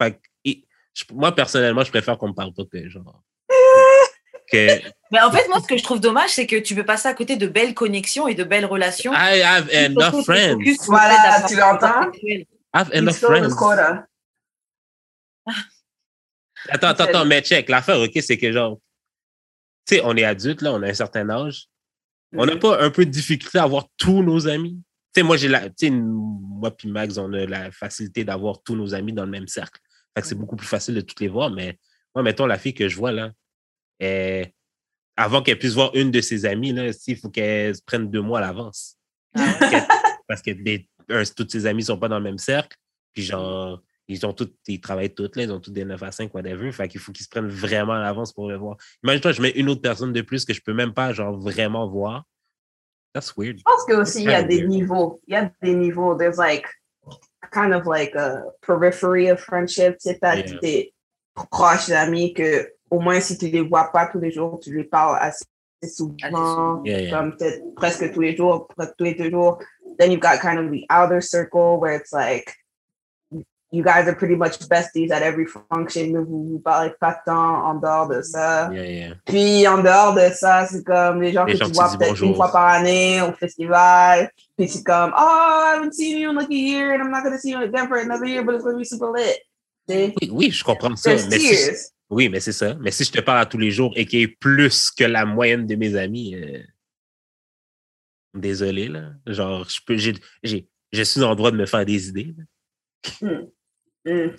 Fait et- moi, personnellement, je préfère qu'on me parle pas que genre. que Mais en fait, moi, ce que je trouve dommage, c'est que tu peux passer à côté de belles connexions et de belles relations. I have enough friends. focus Voilà, tu l'entends? I have enough friends. quota. Attends, attends, attends, mais check. L'affaire, OK, c'est que genre, tu sais, on est adulte, là, on a un certain âge. On n'a Mhm. pas un peu de difficulté à avoir tous nos amis? Tu sais, moi, j'ai la, tu sais, moi puis Max, on a la facilité d'avoir tous nos amis dans le même cercle. Fait que c'est beaucoup plus facile de toutes les voir, mais moi, mettons, la fille que je vois, là, avant qu'elle puisse voir une de ses amies, là, il faut qu'elle se prenne deux mois à l'avance. Parce que, parce que un, toutes ses amies sont pas dans le même cercle. Puis genre, ils ont tous, ils travaillent toutes là, ils ont tous des 9 à 5, whatever. Fait qu'il faut qu'ils se prennent vraiment à l'avance pour le voir. Imagine-toi, je mets une autre personne de plus que je peux même pas, genre, vraiment voir. That's weird. Je pense que aussi il y a des weird. niveaux. Il y a des niveaux. There's like kind of like a periphery of friendship. C'est t'as Yeah. des proches d'amis que au moins si tu les vois pas tous les jours, tu les parles assez souvent, Yeah, yeah. comme peut-être presque tous les jours, presque tous les deux jours. Then you've got kind of the outer circle where it's like you guys are pretty much besties at every function, mais vous vous parlez pas tant en dehors de ça. Yeah, yeah. Puis en dehors de ça, c'est comme les gens Les que gens tu vois peut-être une fois par année au festival. Puis c'est comme, oh, I haven't seen you in like a year and I'm not going to see you again for another year, but it's going to be super lit. Tu? Oui, oui, je comprends ça. There's Mais si, oui, mais c'est ça. Mais si je te parle à tous les jours et qu'il y ait plus que la moyenne de mes amis, euh, désolé, là. Genre, je peux, j'ai, j'ai, je suis en droit de me faire des idées. là. Mm.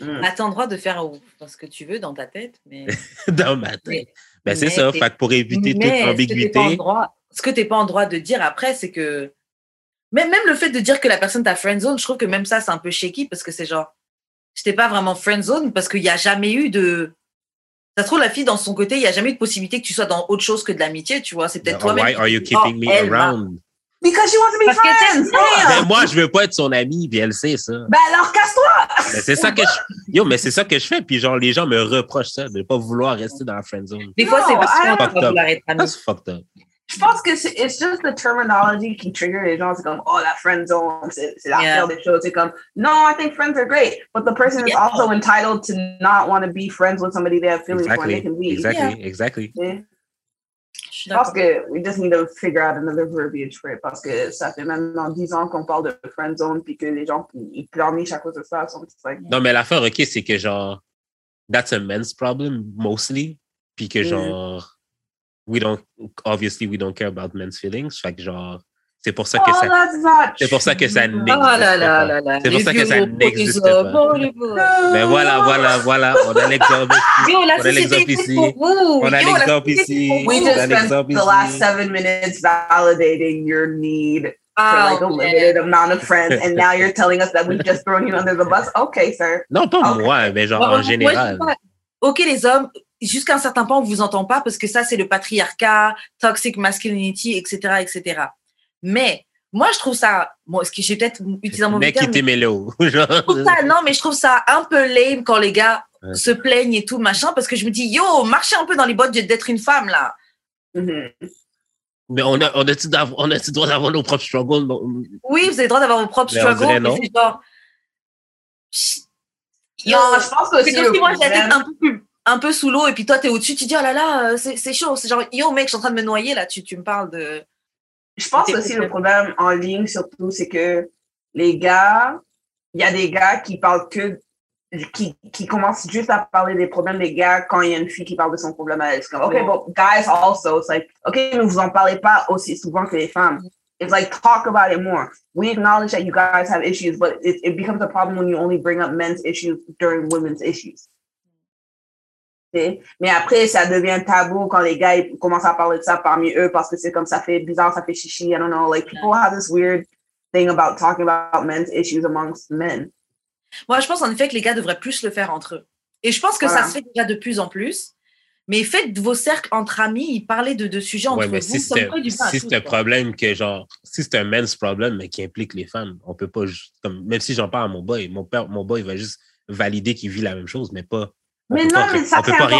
Mm. Bah, t'as le droit de faire ce que tu veux dans ta tête, mais, dans ma tête. Mais- Ben, c'est ça. Fait pour éviter toute ce que pas ambiguïté. droit, ce que t'es pas en droit de dire après, c'est que même, même le fait de dire que la personne t'a friendzone, je trouve que même ça, c'est un peu shaky parce que c'est genre, je t'ai pas vraiment friendzone parce qu'il n'y a jamais eu de. Ça se trouve, la fille, dans son côté, il n'y a jamais eu de possibilité que tu sois dans autre chose que de l'amitié, tu vois. C'est peut-être toi-même. why qui are you dis, oh, keeping me around? Because she wants to be Parce que friends. Mais Damn. moi, je veux pas être son ami, puis elle sait ça. Ben alors, casse-toi! Mais c'est ça que je... Yo, mais c'est ça que je fais, puis genre, les gens me reprochent ça, de pas vouloir rester dans la friend zone. Des fois, c'est parce qu'on don't- va vouloir être amis. That's fucked up. Je pense que c'est it's just the terminology qui trigger les gens. C'est comme, oh, la friend zone, c'est c'est la Yeah. pire des choses. C'est comme, no, I think friends are great. But the person is Yeah. also entitled to not want to be friends with somebody they have feelings for and Exactly, they can be. exactly, exactly. Yeah. Je suis Je pense d'accord. que we just need to figure out another verbiage for it parce que ça fait maintenant 10 ans qu'on parle de friend zone puis que les gens ils pleurnichent à cause de ça. So it's like, Non, mais l'affaire, OK, c'est que genre, that's a men's problem, mostly, puis que Mm. genre, we don't, obviously, we don't care about men's feelings. Fait que genre, c'est pour ça que oh, ça... that's not C'est pour ça que ça true. n'existe Oh pas. C'est pour ça que ça n'existe pas. oh. Mais voilà, voilà, voilà, on a l'exemple ici. On a l'exemple ici. On a l'exemple ici. We vous. On a just spent the last ici. seven minutes validating your need for Ah, like a limited amount of friends, and now you're telling us that we've just thrown you under the bus? Okay, sir. Non, pas moi, mais genre en général. Ok, les hommes, jusqu'à un certain point, on vous entend pas parce que ça, c'est le patriarcat, toxic masculinity, etc., etc. Mais moi, je trouve ça, moi, ce que j'ai peut-être utilisé un mauvais Mec terme, qui était mélo. Non, mais je trouve ça un peu lame quand les gars Ouais. se plaignent et tout, machin, parce que je me dis, yo, marchez un peu dans les bottes d'être une femme, là. Mhm. Mais on a, on a-tu d'av- on le droit d'avoir nos propres struggles? Non. Oui, vous avez le droit d'avoir vos propres Mais struggles, dirait mais non. c'est genre. Yo, Non, je pense que c'est aussi comme le si moi j'étais un peu, plus- un peu sous l'eau et puis toi t'es au-dessus, tu dis oh là là, euh, c'est chaud. C'est genre, yo mec, je suis en train de me noyer là, tu, tu me parles de. Je pense aussi le problème en ligne, surtout, c'est que les gars, il y a des gars qui parlent que, qui, qui commencent juste à parler des problèmes des gars quand il y a une fille qui parle de son problème à elle. C'est comme, OK, but guys also, it's like, OK, mais vous en parlez pas aussi souvent que les femmes. It's like, talk about it more. We acknowledge that you guys have issues, but it, it becomes a problem when you only bring up men's issues during women's issues. Sais? Mais après, ça devient tabou quand les gars ils commencent à parler de ça parmi eux parce que c'est comme ça fait bizarre, ça fait chichi. I don't know. Like, people have this weird thing about talking about men's issues amongst men. Moi, je pense en effet que les gars devraient plus le faire entre eux. Et je pense que Voilà. ça se fait déjà de plus en plus. Mais faites vos cercles entre amis, parlez de, de sujets entre Ouais, mais vous. si c'est si un problème que genre, si c'est un men's problème, mais qui implique les femmes, on peut pas juste, comme, même si j'en parle à mon boy, mon père, mon boy va juste valider qu'il vit la même chose, mais pas. Mais non, mais ça c'est important.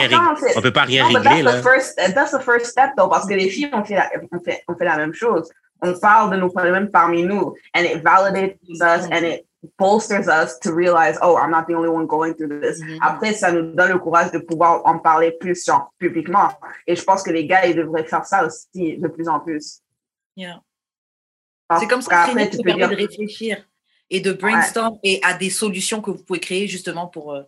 On peut pas rien régler, that's là. the first, that's the first step though, parce que les filles on fait la, on fait, on fait la même chose. On parle de nos problèmes parmi nous, and it validates us and it bolsters us to realize, oh, I'm not the only one going through this. Mhm. Après, ça nous donne le courage de pouvoir en parler plus genre, publiquement. Et je pense que les gars, ils devraient faire ça aussi de plus en plus. Yeah. C'est comme ça que tu ça peux permet dire, de réfléchir et de brainstorm et à des solutions que vous pouvez créer justement pour, euh,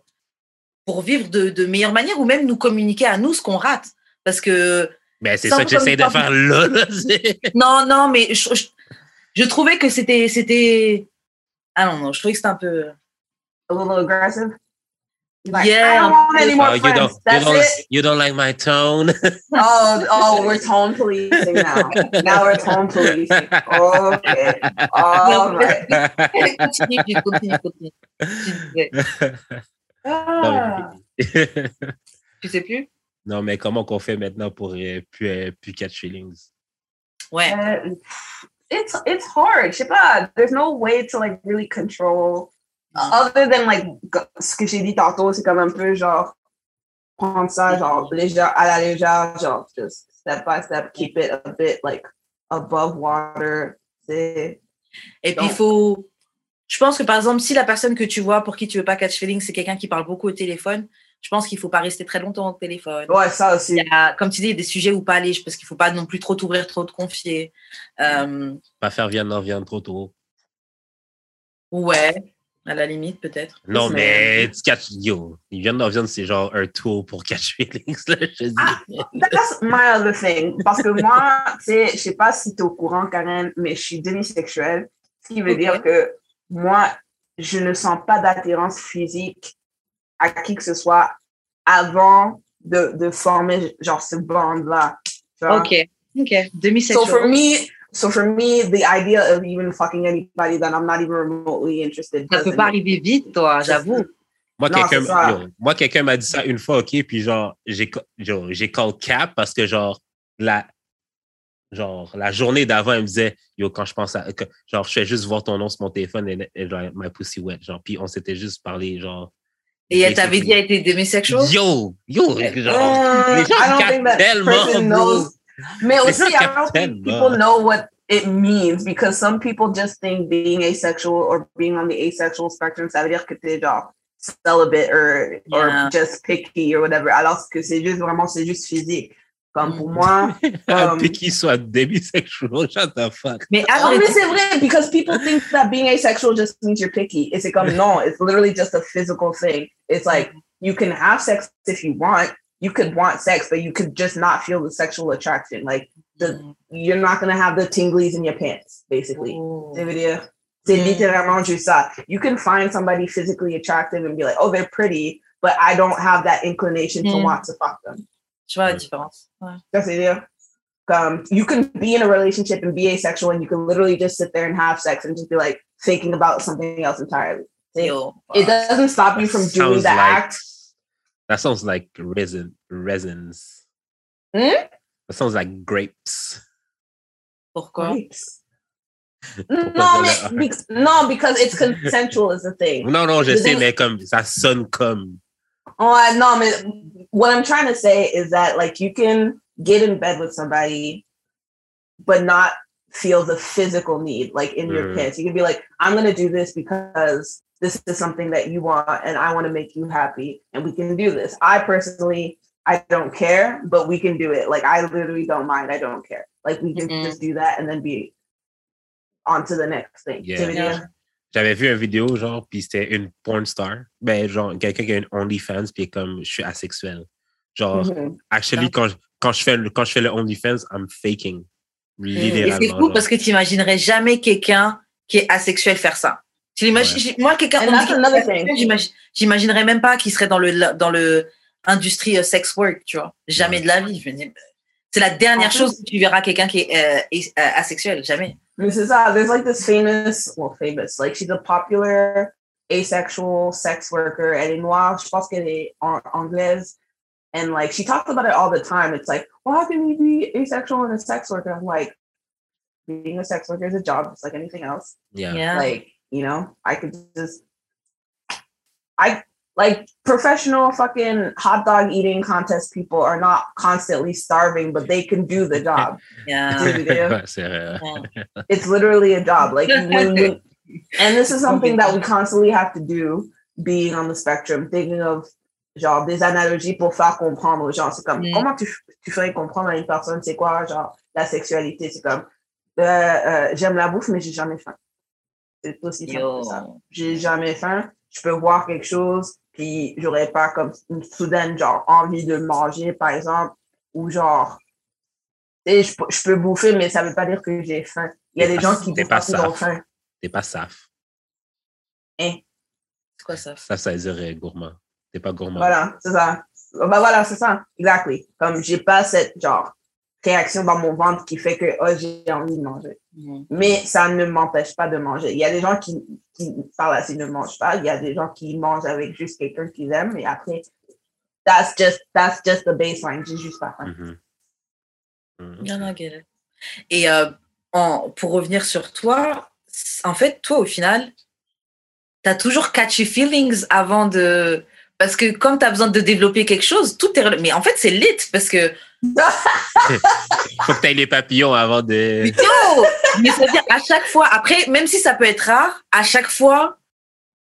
pour vivre de, de meilleure manière ou même nous communiquer à nous ce qu'on rate. Parce que Ben, c'est ça que j'essaie de faire là. non, non, mais je, je, je trouvais que c'était. c'était Ah non, non, je trouvais que c'était un peu. a little aggressive. Like, Yeah. I don't want any more Oh, you don't, you That's don't, it. you don't like my tone. Oh, oh, we're tone policing now. now we're tone policing. Okay. All right. continue, puis continue, continue. Ah. Tu sais plus? Non, mais comment qu'on fait maintenant pour euh, plus, euh, plus catch feelings? Ouais. Uh, it's it's hard. Je sais pas. There's no way to like really control. Other than like ce que j'ai dit tantôt, c'est comme un peu genre prendre ça genre légère à la légère, genre just step by step, keep it a bit like above water. C'est Et puis, il faut. Je pense que par exemple, si la personne que tu vois pour qui tu veux pas catch feeling, c'est quelqu'un qui parle beaucoup au téléphone, je pense qu'il faut pas rester très longtemps au téléphone. ouais ça aussi. Il y a, comme tu dis, il y a des sujets où pas aller, parce qu'il faut pas non plus trop t'ouvrir, trop te confier. Euh, Pas faire viande non viande trop tôt. ouais, à la limite, peut-être. Non, mais tu catch, yo, viande non viande, c'est genre un tool pour catch feelings, là, je dis. Ah. That's my other thing. Parce que moi, tu sais, je sais pas si tu es au courant, Karen, mais je suis demisexuelle. Ce qui veut dire que moi, je ne sens pas d'attirance physique à qui que ce soit avant de, de former genre ce bond-là. tu vois? Ok, ok. So Demi-sexual. for me, so for me, the idea of even fucking anybody that I'm not even remotely interested ça peut pas arriver vite, toi, j'avoue. Moi, quelqu'un moi, quelqu'un m'a dit ça une fois, OK, puis genre, j'ai call cap parce que genre, la, genre, la journée d'avant, elle me disait, yo, quand je pense à, que- genre, je fais juste voir ton nom sur mon téléphone et, et genre, my pussy wet, genre, puis on s'était juste parlé, genre. Et elle t'avait dit, elle était demisexual? Yo, yo, genre, Uh, les gens I don't captent think that tellement, person bro. knows. Mais Les aussi, I don't think people know what it means because some people just think being asexual or being on the asexual spectrum, ça veut dire que t'es genre celibate or, Yeah. or just picky or whatever. Alors que c'est juste vraiment, c'est juste physique. Comme pour moi. Un Um, peu qu'il soit demisexual, shut the fuck. Mais Oh, mais c'est vrai, because people think that being asexual just means you're picky. It's like, um, no, it's literally just a physical thing. It's like you can have sex if you want. You could want sex, but you could just not feel the sexual attraction. Like the, you're not gonna have the tinglies in your pants, basically. C'est dire, c'est Mm. littéralement juste ça. You can find somebody physically attractive and be like, oh, they're pretty, but I don't have that inclination to Mm. want to fuck them. Je vois la différence. Ouais. That's the idea. Um, you can be in a relationship and be asexual, and you can literally just sit there and have sex and just be like thinking about something else entirely. It, it doesn't stop you from doing Sounds the like- act. That sounds like resin, resins. Hmm? That sounds like grapes. Pourquoi? Grapes. Pourquoi No, mais- bec- no, because it's consensual is the thing. Non, non, je Le sais, thing- mais comme, ça sonne comme. Oh, I- no, mais what I'm trying to say is that like you can get in bed with somebody, but not feel the physical need like in your Mm. pants. You can be like, I'm gonna do this because this is something that you want and I want to make you happy and we can do this. I personally I don't care, but we can do it. Like I literally don't mind. I don't care. Like we can Mhm. just do that and then be on to the next thing. Yeah. Tu veux dire? J'avais vu une vidéo, genre, puis c'était une porn star. Ben, genre, quelqu'un qui a une OnlyFans, puis comme, je suis asexuel. Genre, Mhm. actually, quand, je- quand, je fais, le- quand je fais le OnlyFans, I'm faking. Et Littéralement. c'est genre. parce que tu n'imaginerais jamais quelqu'un qui est asexuel faire ça. Tu l'imagines, moi, quelqu'un, j'imaginerais même pas qu'il serait dans le, dans le industrie euh, sex work, tu vois. Jamais Ouais. de la vie. C'est la dernière En plus- chose que tu verras quelqu'un qui est euh, is- euh, asexuel, jamais. This is uh, there's like this famous, well, famous, like she's a popular asexual sex worker. Elle est noire. Je pense qu'elle est an- anglaise. And like she talks about it all the time. It's like, well, how can you be asexual and a sex worker? I'm like, being a sex worker is a job just like anything else. Yeah. Yeah. Like, you know, I could just, I like professional fucking hot dog eating contest people are not constantly starving, but they can do the job. Yeah. Yeah. Ouais, c'est vrai. Yeah. it's literally a job. Like when, when and this is something that we constantly have to do being on the spectrum, thinking of genre des analogies pour faire comprendre aux gens. C'est comme Mm. comment tu, tu ferais comprendre à une personne c'est quoi genre la sexualité. C'est comme euh, euh, j'aime la bouffe mais j'ai jamais faim. C'est aussi simple Yo. que ça. J'ai jamais faim. Je peux voir quelque chose puis j'aurais pas comme une soudaine genre envie de manger par exemple ou genre et je, peux- je peux bouffer mais ça veut pas dire que j'ai faim. Il y a des gens qui bouffent pas qu'ils ont faim. T'es pas saf. C'est quoi ça? Ça, ça veut dire euh, gourmand. T'es pas gourmand. Voilà, c'est ça. Ben voilà, c'est ça. Exactly. Comme j'ai pas cette genre réaction dans mon ventre qui fait que oh, j'ai envie de manger. Mhm. Mais ça ne m'empêche pas de manger. Il y a des gens qui, qui par là, ne mangent pas. Il y a des gens qui mangent avec juste quelqu'un qu'ils aiment. Et après, that's just, that's just the baseline. J'ai juste pas faim. Non, non, get it. Et euh, en- pour revenir sur toi, en fait, toi, au final, tu as toujours catchy feelings avant de. Parce que comme tu as besoin de développer quelque chose, tout est. Mais en fait, c'est lit parce que. Faut que t'aies les papillons avant de. Yo Mais c'est-à-dire, à chaque fois, après, même si ça peut être rare, à chaque fois,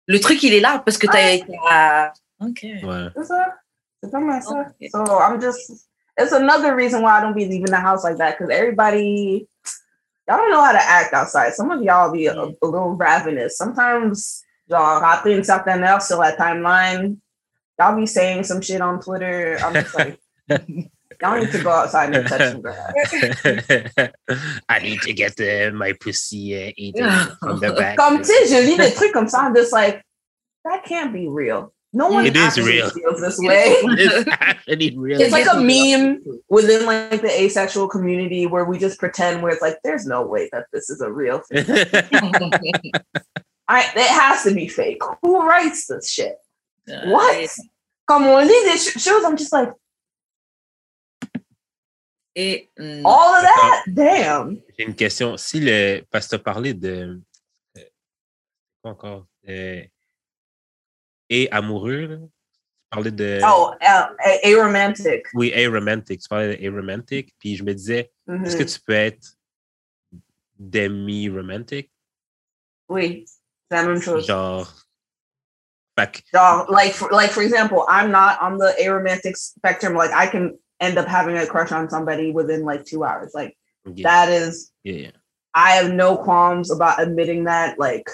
le truc, il est là parce que tu as. Ok. Ouais. C'est ça. C'est comme ça. Okay. So I'm just, it's another reason why I don't be leaving the house like that. Because everybody, y'all don't know how to act outside. Some of y'all be a, a little ravenous. Sometimes, genre, après une certaine heure sur la timeline, y'all be saying some shit on Twitter. I'm just like, y'all need to go outside and touch some grass. I need to get uh, my pussy uh, eaten from the back. Comme, tu sais, je lis des trucs comme ça, I'm just like, that can't be real. No one It is real. feels this way. It's actually real. It's like a meme within like the asexual community where we just pretend where it's like there's no way that this is a real thing. I it has to be fake. Who writes this shit? What? Come on, these sh- shows. I'm just like, et. All of that? Damn. J'ai une question. Si le. Parce que tu as parlé de. euh, encore? Euh, et amoureux, là? Tu parlais de. Oh, uh, a- aromantic. Oui, aromantic. Tu parlais de aromantic. Puis je me disais, est-ce que tu peux être demi-romantic? Oui, c'est la même chose. Genre. Dog, like for, like for example, I'm not on the aromantic spectrum. Like I can end up having a crush on somebody within like two hours. Like yeah, that is, yeah, yeah. I have no qualms about admitting that. Like,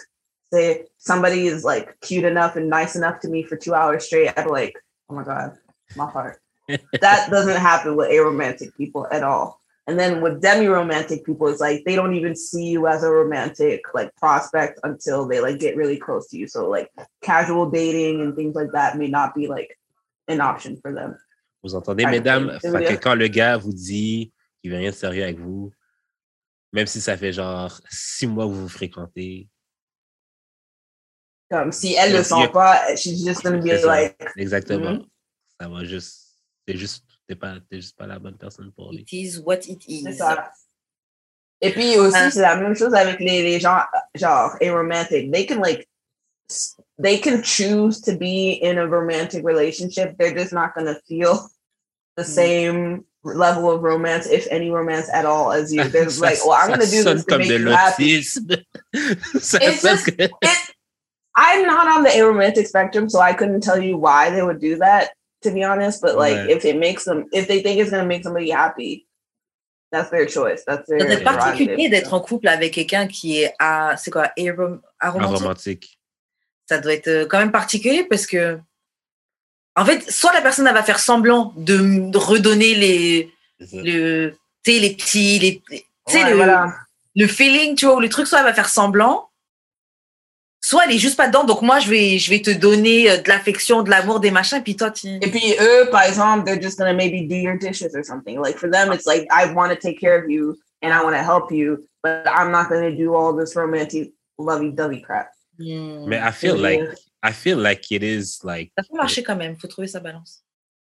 say somebody is like cute enough and nice enough to me for two hours straight, I'd be like, oh my god, my heart. that doesn't happen with aromantic people at all. And then with demi-romantic people, it's like they don't even see you as a romantic like prospect until they like get really close to you. So like casual dating and things like that may not be like an option for them. Vous entendez, mesdames? Fait que quand le gars vous dit qu'il veut rien de sérieux avec vous, même si ça fait genre six mois que vous vous fréquentez, Comme si elle le sent pas, she's just gonna be like, exactement, Mhm. ça va juste. C'est juste. T'es pas, t'es juste pas la bonne personne pour lui. It is what it is. c'est ça. Et puis aussi, Hein. c'est la même chose avec les, les gens genre aromantic. They can like they can choose to be in a romantic relationship. They're just not gonna feel the Mm. same level of romance, if any romance at all, as you. They're Ça- like, well, I'm gonna do this to make you happy. Ça It's just- que- It, I'm not on the aromantic spectrum, so I couldn't tell you why they would do that, to be honest. But like, Ouais. if it makes them, if they think it's gonna make somebody happy, that's their choice. That's their Ça doit être particulier d'être en couple avec quelqu'un qui est à, c'est quoi, arom- aromantique? aromantique. Ça doit être euh, quand même particulier parce que, en fait, soit la personne elle va faire semblant de, redonner les, C'est le, tu sais, les petits, les, les- tu sais, Ouais, le, voilà. le feeling, tu vois, ou le truc, soit elle va faire semblant, soit elle est juste pas dedans. Donc moi, je vais, je vais te donner euh, de l'affection, de l'amour, des machins, et puis toi, tu. Et puis eux, par exemple, they're just gonna maybe do your dishes or something. Like for them, it's like I want to take care of you and I want to help you, but I'm not gonna do all this romantic lovey-dovey crap. Hmm. Mais I feel like I feel like it is like Ça peut marcher quand même, faut trouver sa balance.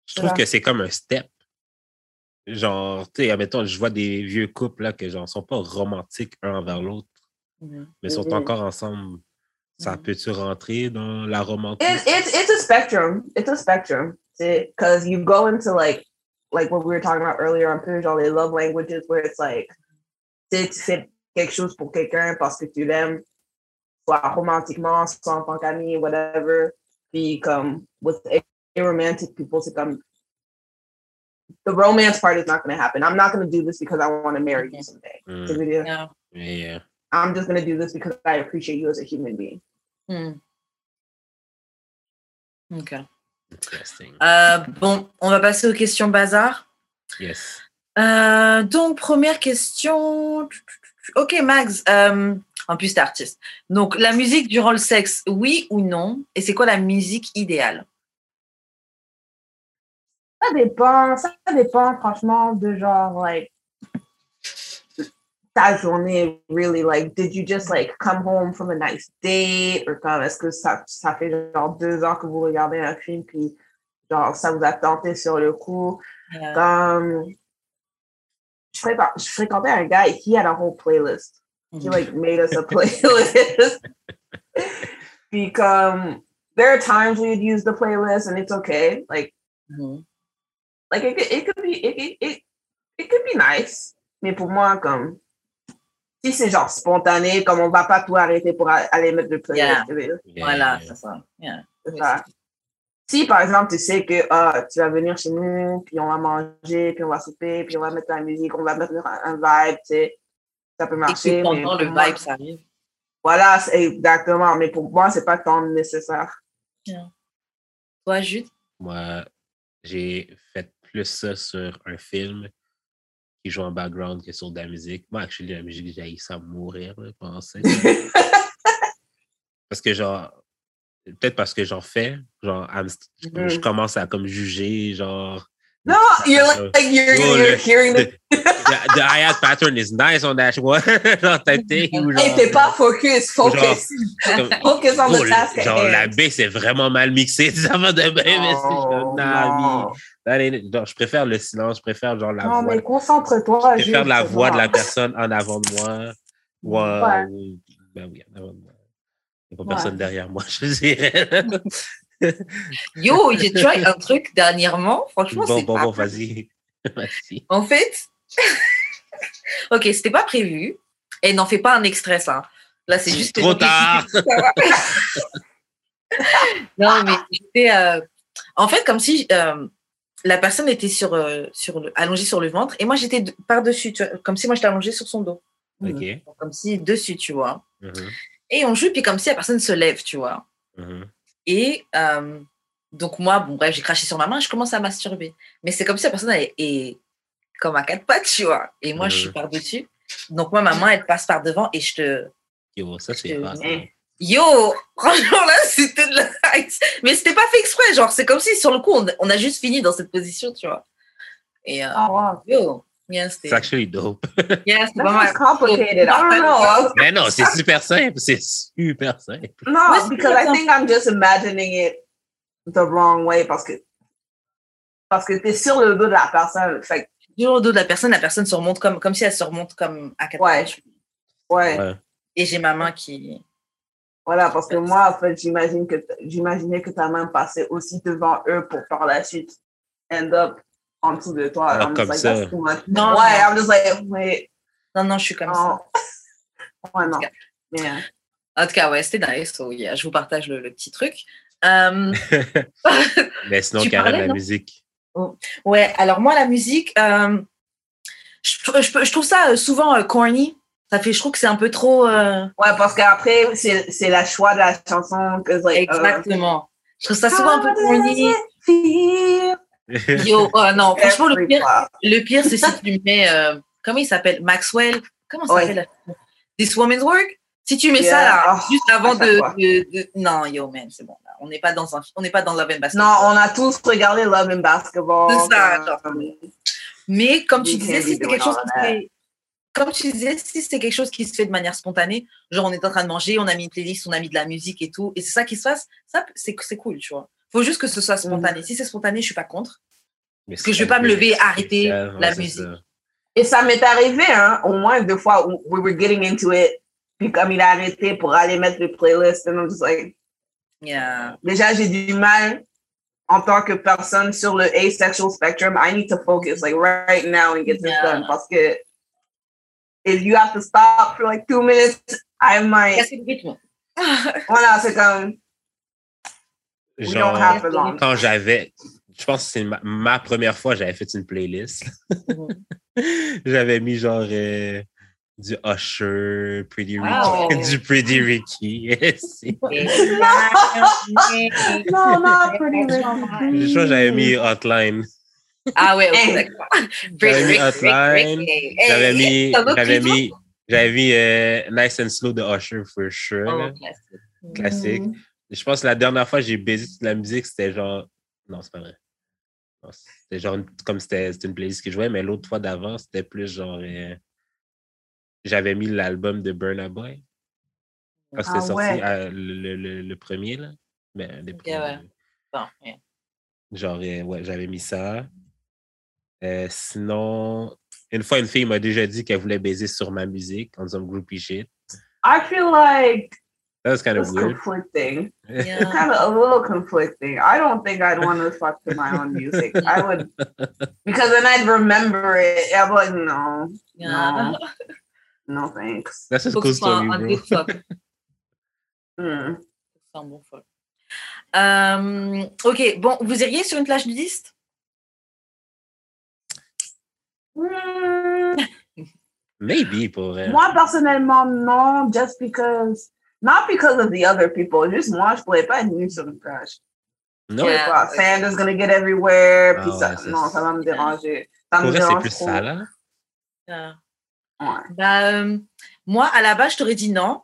je trouve que c'est comme un step. Genre, tu sais, admettons, je vois des vieux couples là que genre sont pas romantiques un envers l'autre, Mhm. mais sont Mhm. encore ensemble. Ça Mhm. peut-tu rentrer dans la romantique? It, it's it's a spectrum. It's a spectrum. Because you go into like like what we were talking about earlier on peu, genre les love languages where it's like tu sais, tu fais quelque chose pour quelqu'un parce que tu l'aimes, soit romantiquement, soit en tant qu'ami, whatever. Puis comme with aromantic people, c'est comme the romance part is not going to happen. I'm not going to do this because I want to marry you someday. Tu Yeah. yeah. I'm just going to do this because I appreciate you as a human being. Hmm. Ok. Interesting. Euh, bon, on va passer aux questions bazar. Yes. Euh, donc, première question. Ok, Max. euh, en plus, t'es artiste. Donc, la musique durant le sexe, oui ou non? Et c'est quoi la musique idéale? Ça dépend, ça dépend franchement de genre, like, ta journée, really, like, did you just, like, come home from a nice date, ou comme, est-ce que ça, ça fait genre deux ans que vous regardez un film, puis genre, ça vous a tenté sur le coup, Euh, comme, je, fréquent- je fréquentais un gars, he had a whole playlist, he, mm-hmm. like, made us a playlist, puis comme, there are times we'd use the playlist, and it's okay, like, Mhm. like it, could- it could be it, it, it, it could be nice. Mais pour moi comme um, si c'est genre spontané comme on va pas tout arrêter pour aller mettre le playlist Yeah. tu veux, Yeah, Voilà, c'est ça. Yeah. ça. si par exemple tu sais que ah, tu vas venir chez nous puis on va manger puis on va souper puis on va mettre la musique on va mettre un, vibe tu sais ça peut Et marcher mais pendant le moi- vibe, ça arrive. voilà c'est exactement mais pour moi c'est pas tant nécessaire Toi, Jude? Moi, j'ai fait plus ça sur un film qui joue en background que sur de la musique. Moi, actually, la musique, j'ai ça mourir là, pendant. Parce que genre, peut-être parce que j'en fais, genre, Mhm. je commence à comme juger, genre, No, you're like, like you're, Oh, you're le- hearing the. The, the hi-hat pattern is nice on that one. genre, Hey, genre- t'es pas focus, focus. comme- Focus on Oh, the task genre, la baie, c'est vraiment mal mixé. Ça va de même. Oh, non. genre, je préfère le silence, je préfère genre la Non, voix. mais concentre-toi. Je préfère la voix de la personne en avant de moi. Ou en- Ouais. ou- Ben oui, en avant de moi. Il n'y a pas Ouais. personne derrière moi, je dirais. Yo, j'ai try un truc dernièrement. Franchement, bon, c'est bon, pas bon, vas-y. Vas-y. En fait, ok, c'était pas prévu. Et n'en fais pas un extrait, ça. Là, c'est juste. Trop tard. Non, mais j'étais. euh, En fait, comme si euh, la personne était sur, euh, sur le... allongée sur le ventre et moi, j'étais de- par-dessus, comme si moi, j'étais allongée sur son dos. Comme si dessus, tu vois. Mhm, Et on joue, puis comme si la personne se lève, tu vois. mhm. Et donc, moi, bon, bref, j'ai craché sur ma main, je commence à masturber. Mais c'est comme si la personne est comme à quatre pattes, tu vois. Et moi, je suis par-dessus. Donc, moi, ma main, elle passe par devant et je te. Yo, ça, c'est hein. Yo, franchement, là, c'était de la Mais c'était pas fait exprès. Genre, c'est comme si, sur le coup, on, on a juste fini dans cette position, tu vois. Et euh, Ah, wow. yo, yeah, C'est c'était actually dope. yeah, c'était pas mal. complicated. I don't know. Mais non, c'est super simple. C'est super simple. No, c'est because pas I think I'm just imagining it the wrong way parce que parce que t'es sur le dos de la personne. Fait que, Toujours au dos de la personne, la personne se remonte comme, comme si elle se remonte comme à quatre Ouais. pattes. ouais, Ouais. Et j'ai ma main qui. voilà, parce que moi, en fait, j'imagine que j'imaginais que ta main passait aussi devant eux pour par la suite end up en dessous de toi. Comme like, ça. Non, ouais, non. I'm just like, wait, Non, non, je suis comme ça. non. Ouais, non. Mais, euh, En tout cas, ouais, c'était nice. So, yeah, je vous partage le, le petit truc. Euh, Mais sinon, Karen, la non? musique. Ouais, alors moi, la musique, euh, je, je, trouve ça euh, souvent euh, corny. Ça fait, je trouve que c'est un peu trop. euh, ouais, parce qu'après, c'est la choix de la chanson. Que, like, euh, exactement. Je trouve ça souvent un peu corny. Yo, oh, non, franchement, le pire, le pire c'est si tu mets. comment il s'appelle? Maxwell? Comment ça s'appelle This Woman's Work? Si tu mets Yeah. ça là, Oh, juste avant de, fois. de, de- Non, yo, man, c'est bon. là. On n'est pas dans un, on n'est pas dans Love and Basketball. Non, on a tous regardé Love and Basketball. C'est ça, genre. Mais comme tu disais, si doing quelque chose qui se fait, comme tu disais, si c'était quelque chose qui se fait de manière spontanée, genre on est en train de manger, on a mis une playlist, on a mis de la musique et tout, et c'est ça qui se passe, ça c'est c'est cool, tu vois. Faut juste que ce soit spontané. Si c'est spontané, je suis pas contre. Parce que je vais pas me lever et arrêter la musique. Et ça m'est arrivé, hein, au moins deux fois où we were getting into it. Puis comme il a arrêté pour aller mettre les playlists, and I'm just like, Yeah. déjà j'ai du mal en tant que personne sur le asexual spectrum. I need to focus like right now and get this Yeah. done parce que if you have to stop for like two minutes, I might. Casser le rythme. Voilà, c'est comme we don't have Genre, for long. quand j'avais, je pense que c'est ma, ma première fois, j'avais fait une playlist. j'avais mis genre euh, du Usher, Pretty Ricky, Wow. du Pretty Ricky. Non, non, pretty je crois que j'avais mis Hotline. Ah ouais, ok, d'accord. J'avais mis Hotline. J'avais mis, j'avais mis, j'avais mis euh, Nice and Slow de Usher for sure. Oh, classique. Classique. Mhm. Je pense que la dernière fois que j'ai baisé de la musique, c'était genre. Non, c'est pas vrai. C'était genre comme c'était c'était une playlist que je jouais, mais l'autre fois d'avant, c'était plus genre. euh, J'avais mis l'album de Burna Boy. Quand c'était Ah ouais. euh, le, le- le- le premier, là. Ben, les Ok, premiers. ouais. Bon, yeah. Genre, euh, ouais, j'avais mis ça. Euh, sinon, une fois, une fille m'a déjà dit qu'elle voulait baiser sur ma musique en disant groupie shit. I feel like That was kind of weird. conflicting. It's Yeah. kind of a little conflicting. I don't think I'd want to fuck to my own music. I would, because then I'd remember it. I'm like, no, Yeah. no, no, thanks. That's Faut que cool story, un, un bro. good fuck. Hmm. C'est un bon fuck. Euh, ok, bon, vous iriez sur une plage nudiste? Hmm. Maybe pour elle. Moi, personnellement, non, just because, not because of the other people. Juste moi, je pourrais pas être nue sur une plage. Non, Yeah. pas. Sand is gonna get everywhere. Ah puis ça, ouais, non, ça va me déranger. Ça pour me elle, c'est dérange plus trop. ça, là. Ouais. Bah, euh, Moi, à la base, je t'aurais dit non.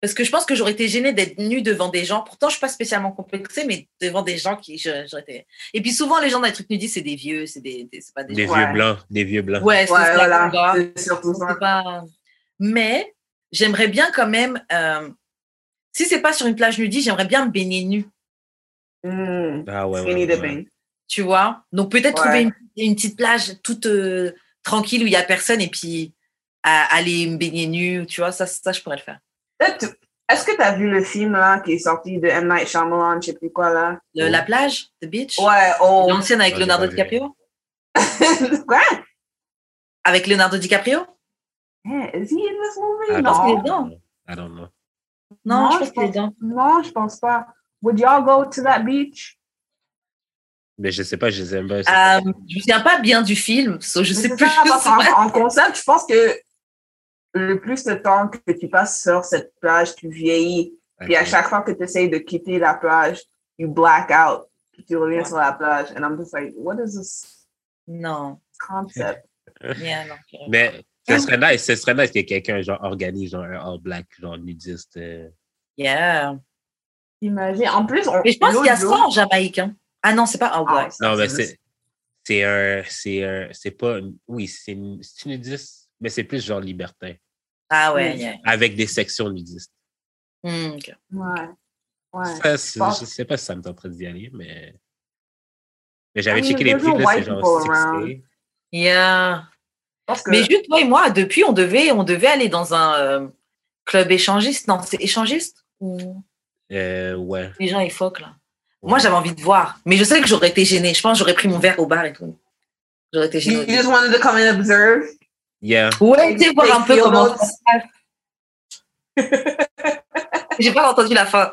Parce que je pense que j'aurais été gênée d'être nue devant des gens. Pourtant, je suis pas spécialement complexée, mais devant des gens qui. je- j'aurais été... Et puis souvent, les gens dans les trucs nudistes, c'est des vieux, c'est des, des- c'est pas des, vieux Ouais. blancs, des vieux blancs. Ouais, c'est Ouais, voilà, surtout ça. Pas... Mais j'aimerais bien quand même. euh, si c'est pas sur une plage nudiste, j'aimerais bien me baigner nue. Mm. Ah ouais. Tu vois? Donc peut-être Ouais. trouver une, une petite plage toute euh, tranquille où il y a personne et puis à- aller me baigner nue. Tu vois, ça, ça, je pourrais le faire. Tu- Est-ce que tu as vu le film là, qui est sorti de M. Night Shyamalan, je sais plus quoi là? Le- La plage, The Beach? Ouais, oh. L'ancienne avec Ah, Leonardo. DiCaprio? quoi? Avec Leonardo DiCaprio? Yeah, is he in this movie? I pense qu'il est non. dedans. I don't know. Non, Non, je je pense qu'il est pense- dedans. Non, je pense pas. Would y'all go to that beach? Mais je sais pas, je les aime pas. Euh, je me souviens pas bien du film, so je sais plus. ça, parce qu'en- en, concept, je pense que le plus de temps que tu passes sur cette plage, tu vieillis. Puis à chaque fois que tu essayes de quitter la plage, you black out. Puis tu reviens sur la plage. And I'm just like, what is this Non. concept? Yeah, non. Mais ce serait nice, ce serait nice que quelqu'un genre organise genre un all black, genre nudiste. euh. Yeah. Imagine. En plus, on, Mais je pense qu'il y a ça en Jamaïque. hein. Ah non, c'est pas All Ah, Black. Non, mais c'est c'est c'est un c'est un c'est pas une- oui, c'est une- c'est nudiste, mais c'est plus genre libertin Ah ouais, Mm. yeah. avec des sections nudistes. Hmm, ok. Ouais. Ouais. Ça, je sais pas si ça me tenterait d'y aller, mais mais j'avais I mean, checké les prix là, c'est genre people around. 6K. Yeah. Parce que Mais juste toi et moi, depuis, on devait, on devait aller dans un euh, club échangiste. Non, c'est échangiste ou? Euh, ouais. les gens ils foquent là. Moi, j'avais envie de voir, mais je sais que j'aurais été gênée. Je pense que j'aurais pris mon verre au bar et tout. J'aurais été you gênée. just wanted to come and observe? Yeah. Ouais, tu sais, voir un peu comment notes. ça se passe. J'ai pas entendu la fin.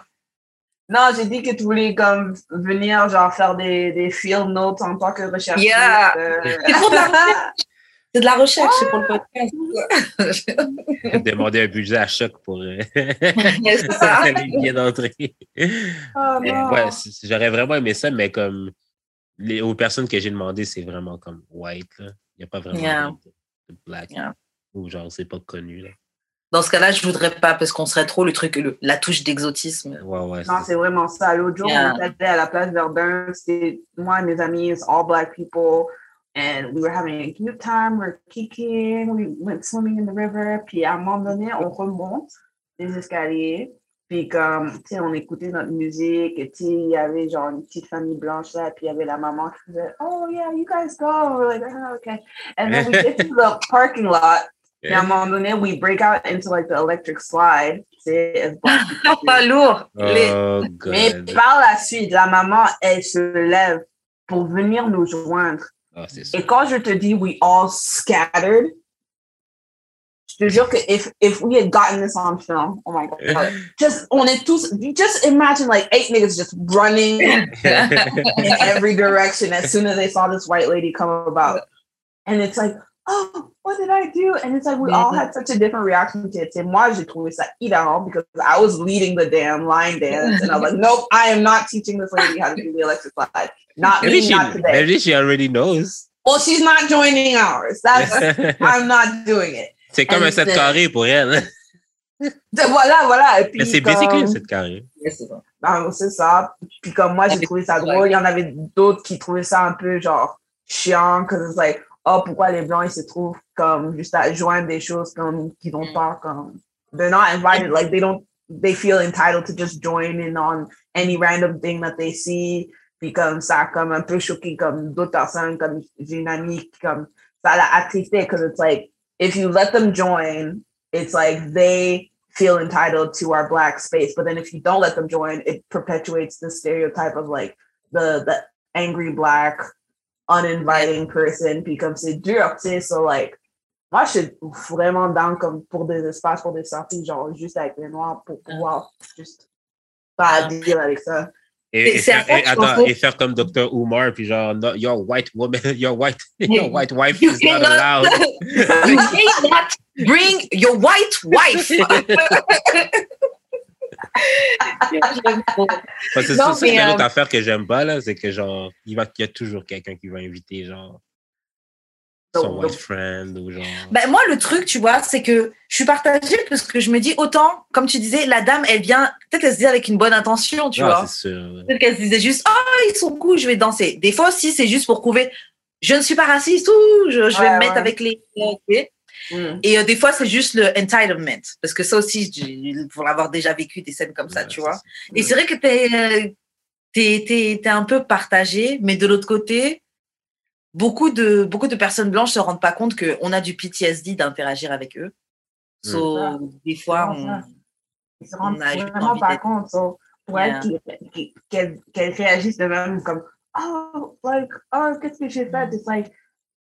Non, j'ai dit que tu voulais comme venir genre faire des, des field notes en tant que recherchiste. Yeah. euh. C'est pour de la recherche. C'est de la recherche, c'est pour le podcast. Demander un budget à choc pour euh, ça. les billets d'entrée. Oh, ouais, j'aurais vraiment aimé ça, mais comme les, aux personnes que j'ai demandé, c'est vraiment comme white. là. Il n'y a pas vraiment Yeah. de, de black. Yeah. Ou genre, c'est pas connu. Là. Dans ce cas-là, je voudrais pas parce qu'on serait trop le truc, le- la touche d'exotisme. Ouais, ouais. Non, c'est vraiment ça. L'autre jour, Yeah. on était à la place Verdun. C'était moi et mes amis, it's all black people. And we were having a good time. We were kicking. We went swimming in the river. Puis à un moment donné, on remonte les escaliers. Puis comme, tu sais, on écoutait notre musique. Et tu sais, il y avait genre une petite famille blanche là. Puis il y avait la maman qui faisait, Oh yeah, you guys go. We're like, oh, okay. And then we get to the parking lot. Puis à un moment donné, we break out into like the electric slide. Do. Pas lourd. Les- Oh, Mais par la suite, la maman, elle se lève pour venir nous joindre. Ah, c'est. Et quand je te dis we all scattered, je te jure que if, if we had gotten this on film, oh my god, just on est tous, just imagine like eight niggas just running in every direction as soon as they saw this white lady come about. And it's like, oh, what did I do? And it's like we all had such a different reaction to it. And moi, j'ai trouvé ça hilarant because I was leading the damn line dance. And I was like, nope, I am not teaching this lady how to do the electric slide. Not maybe, me, she, not today. maybe she already knows. Well, she's not joining ours. That's I'm not doing it. C'est comme un And 7 the- carré pour elle. hein. De- Voilà, voilà. Et puis, Mais c'est comme- basically un 7 carré. Yeah, c'est ça. Puis comme moi, j'ai trouvé ça drôle. Il y en avait d'autres qui trouvaient ça un peu genre chiant, que c'est like, oh, pourquoi les blancs, ils se trouvent comme juste à joindre des choses comme qu'ils n'ont Mm. pas comme. They're not invited. Like they don't, they feel entitled to just join in on any random thing that they see. Puis comme ça, a comme un peu choqué comme d'autres personnes, comme j'ai une amie qui comme ça l'a attristé because it's like, if you let them join, it's like they feel entitled to our black space. But then if you don't let them join, it perpetuates the stereotype of like the the angry black, uninviting person becomes c'est dur, tu sais. So like moi je suis vraiment down comme pour des espaces, pour des sorties, genre juste avec les noirs pour ah. pouvoir juste pas deal avec ça. Et, faire, et- attends, et comme Dr. Umar, puis genre, no, your white woman, your white, your white wife You is not allowed. You bring your white wife. Parce que c'est une euh, autre affaire que j'aime pas, là, c'est que genre, il, va, il y a toujours quelqu'un qui va inviter, genre, son the- white friend ou genre. Ben, moi, le truc, tu vois, c'est que je suis partagée parce que je me dis autant, comme tu disais, la dame, elle vient, peut-être elle se dit avec une bonne intention, tu Ah, vois. c'est sûr. Peut-être qu'elle se disait juste, oh, ils sont cool, je vais danser. Des fois aussi, c'est juste pour prouver, je ne suis pas raciste, ou je, je vais Ouais, me mettre avec les. ok. Mm. Et euh, des fois, c'est juste le entitlement. Parce que ça aussi, pour l'avoir déjà vécu des scènes comme ça, Ouais, tu vois. ça. Et c'est vrai que t'es, euh, t'es, t'es, t'es un peu partagé, mais de l'autre côté, beaucoup de, beaucoup de personnes blanches se rendent pas compte qu'on a du PTSD d'interagir avec eux. So, Ça. des fois, on. Ils se rendent vraiment pas compte. So, elle, Yeah. qu'elles qu'elles réagissent de même comme Oh, like, oh, qu'est-ce que j'ai fait? It's like,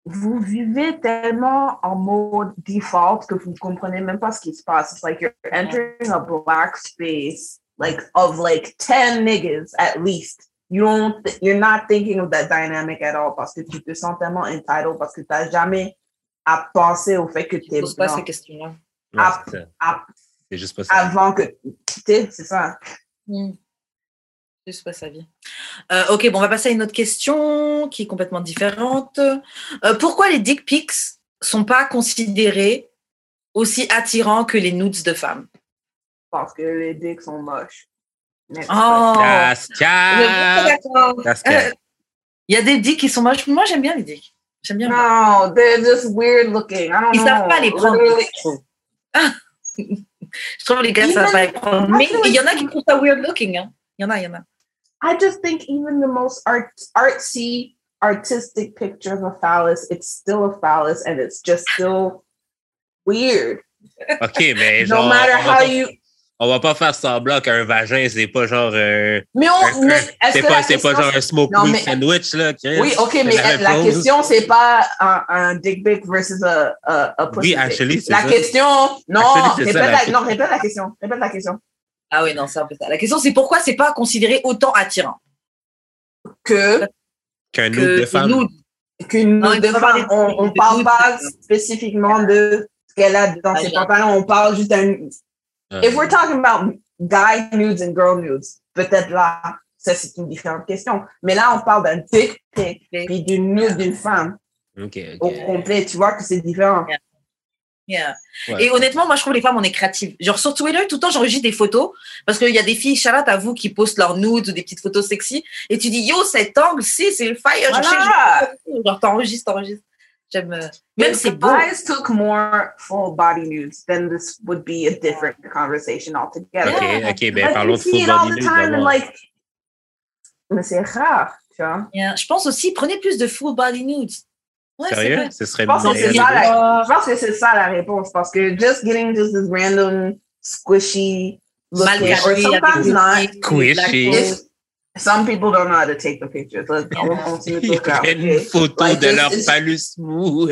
vous vivez tellement en mode default que vous ne comprenez même pas ce qui se passe. It's like you're entering a black space, like of like 10 niggas at least. You don't, you're not thinking of that dynamic at all parce que tu te sens tellement entitled parce que tu n'as jamais à penser au fait que tu ne es pose pas blanc ces questions-là. C'est juste pas ça. avant que tu c'est ça. Hmm. Juste pas sa vie. Euh, ok, bon, on va passer à une autre question qui est complètement différente. Euh, pourquoi les dick pics sont pas considérés aussi attirants que les nudes de femmes? Parce que les dicks sont moches. Next Oh That's Je cat. suis pas d'accord. That's cat. Il y a des dicks qui sont moches. Moi, j'aime bien les dicks. J'aime bien. No, they're just weird looking. I don't Ils know. savent pas les prendre. Literally- je trouve. Ah. Je trouve les gars Even- savent pas les prendre. Mais il y en a qui trouvent ça weird looking. Hein. Il y en a, il y en a. I just think even the most art artsy, artistic picture of a phallus, it's still a phallus, and it's just still weird. OK, mais genre. no matter on va how you. On va pas faire semblant qu'un vagin, c'est pas genre. euh, Mais, un- on, mais c'est pas, c'est pas genre un smoke Non, mais- sandwich, là. Chris. Oui, ok, mais la question, c'est pas un, un dick pic versus a, a, a pussy Oui, actually, c'est La ça. question, non, Actually, répète ça, la la, question. non, répète la question, répète la question. Ah oui, non, c'est un peu ça. La question, c'est pourquoi c'est pas considéré autant attirant? Que Qu'un autre de femme. qu'une nude il de femme, on, on de parle nude, pas spécifiquement de ce qu'elle a dans Ah, ses pantalons, on parle juste d'un. Euh, If we're talking about guy nudes and girl nudes, peut-être là, ça c'est une différente question. Mais là, on parle d'un dick pic puis d'une nude d'une femme OK, au OK. complet. Tu vois que c'est différent. Yeah. Ouais. Et honnêtement, moi, je trouve les femmes, on est créatives. Genre, sur Twitter, tout le temps, j'enregistre des photos parce qu'il y a des filles, Charlotte, à vous, qui postent leurs nudes ou des petites photos sexy. Et tu dis, yo, cet angle, si, c'est le fire. Voilà. je- genre, t'enregistres, t'enregistres. J'aime. euh, Même If c'est the beau. guys took more full body nudes, then this would be a different conversation altogether. OK, Yeah. OK, ben Like, parlons de see full it all body the nude time and d'abord. like, mais c'est rare, tu vois. Yeah. Je pense aussi, prenez plus de full body nudes. Ouais, Sérieux? Ce serait Je pense que bien. c'est ça, la, je pense que c'est ça la réponse parce que just getting just this random squishy Mal looking, or sometimes not. Squishy. Des If some people don't know how to take the pictures. Let's on, on se met Ils au cas, prennent okay? une photo Like, de it's- leur it's- phallus mou.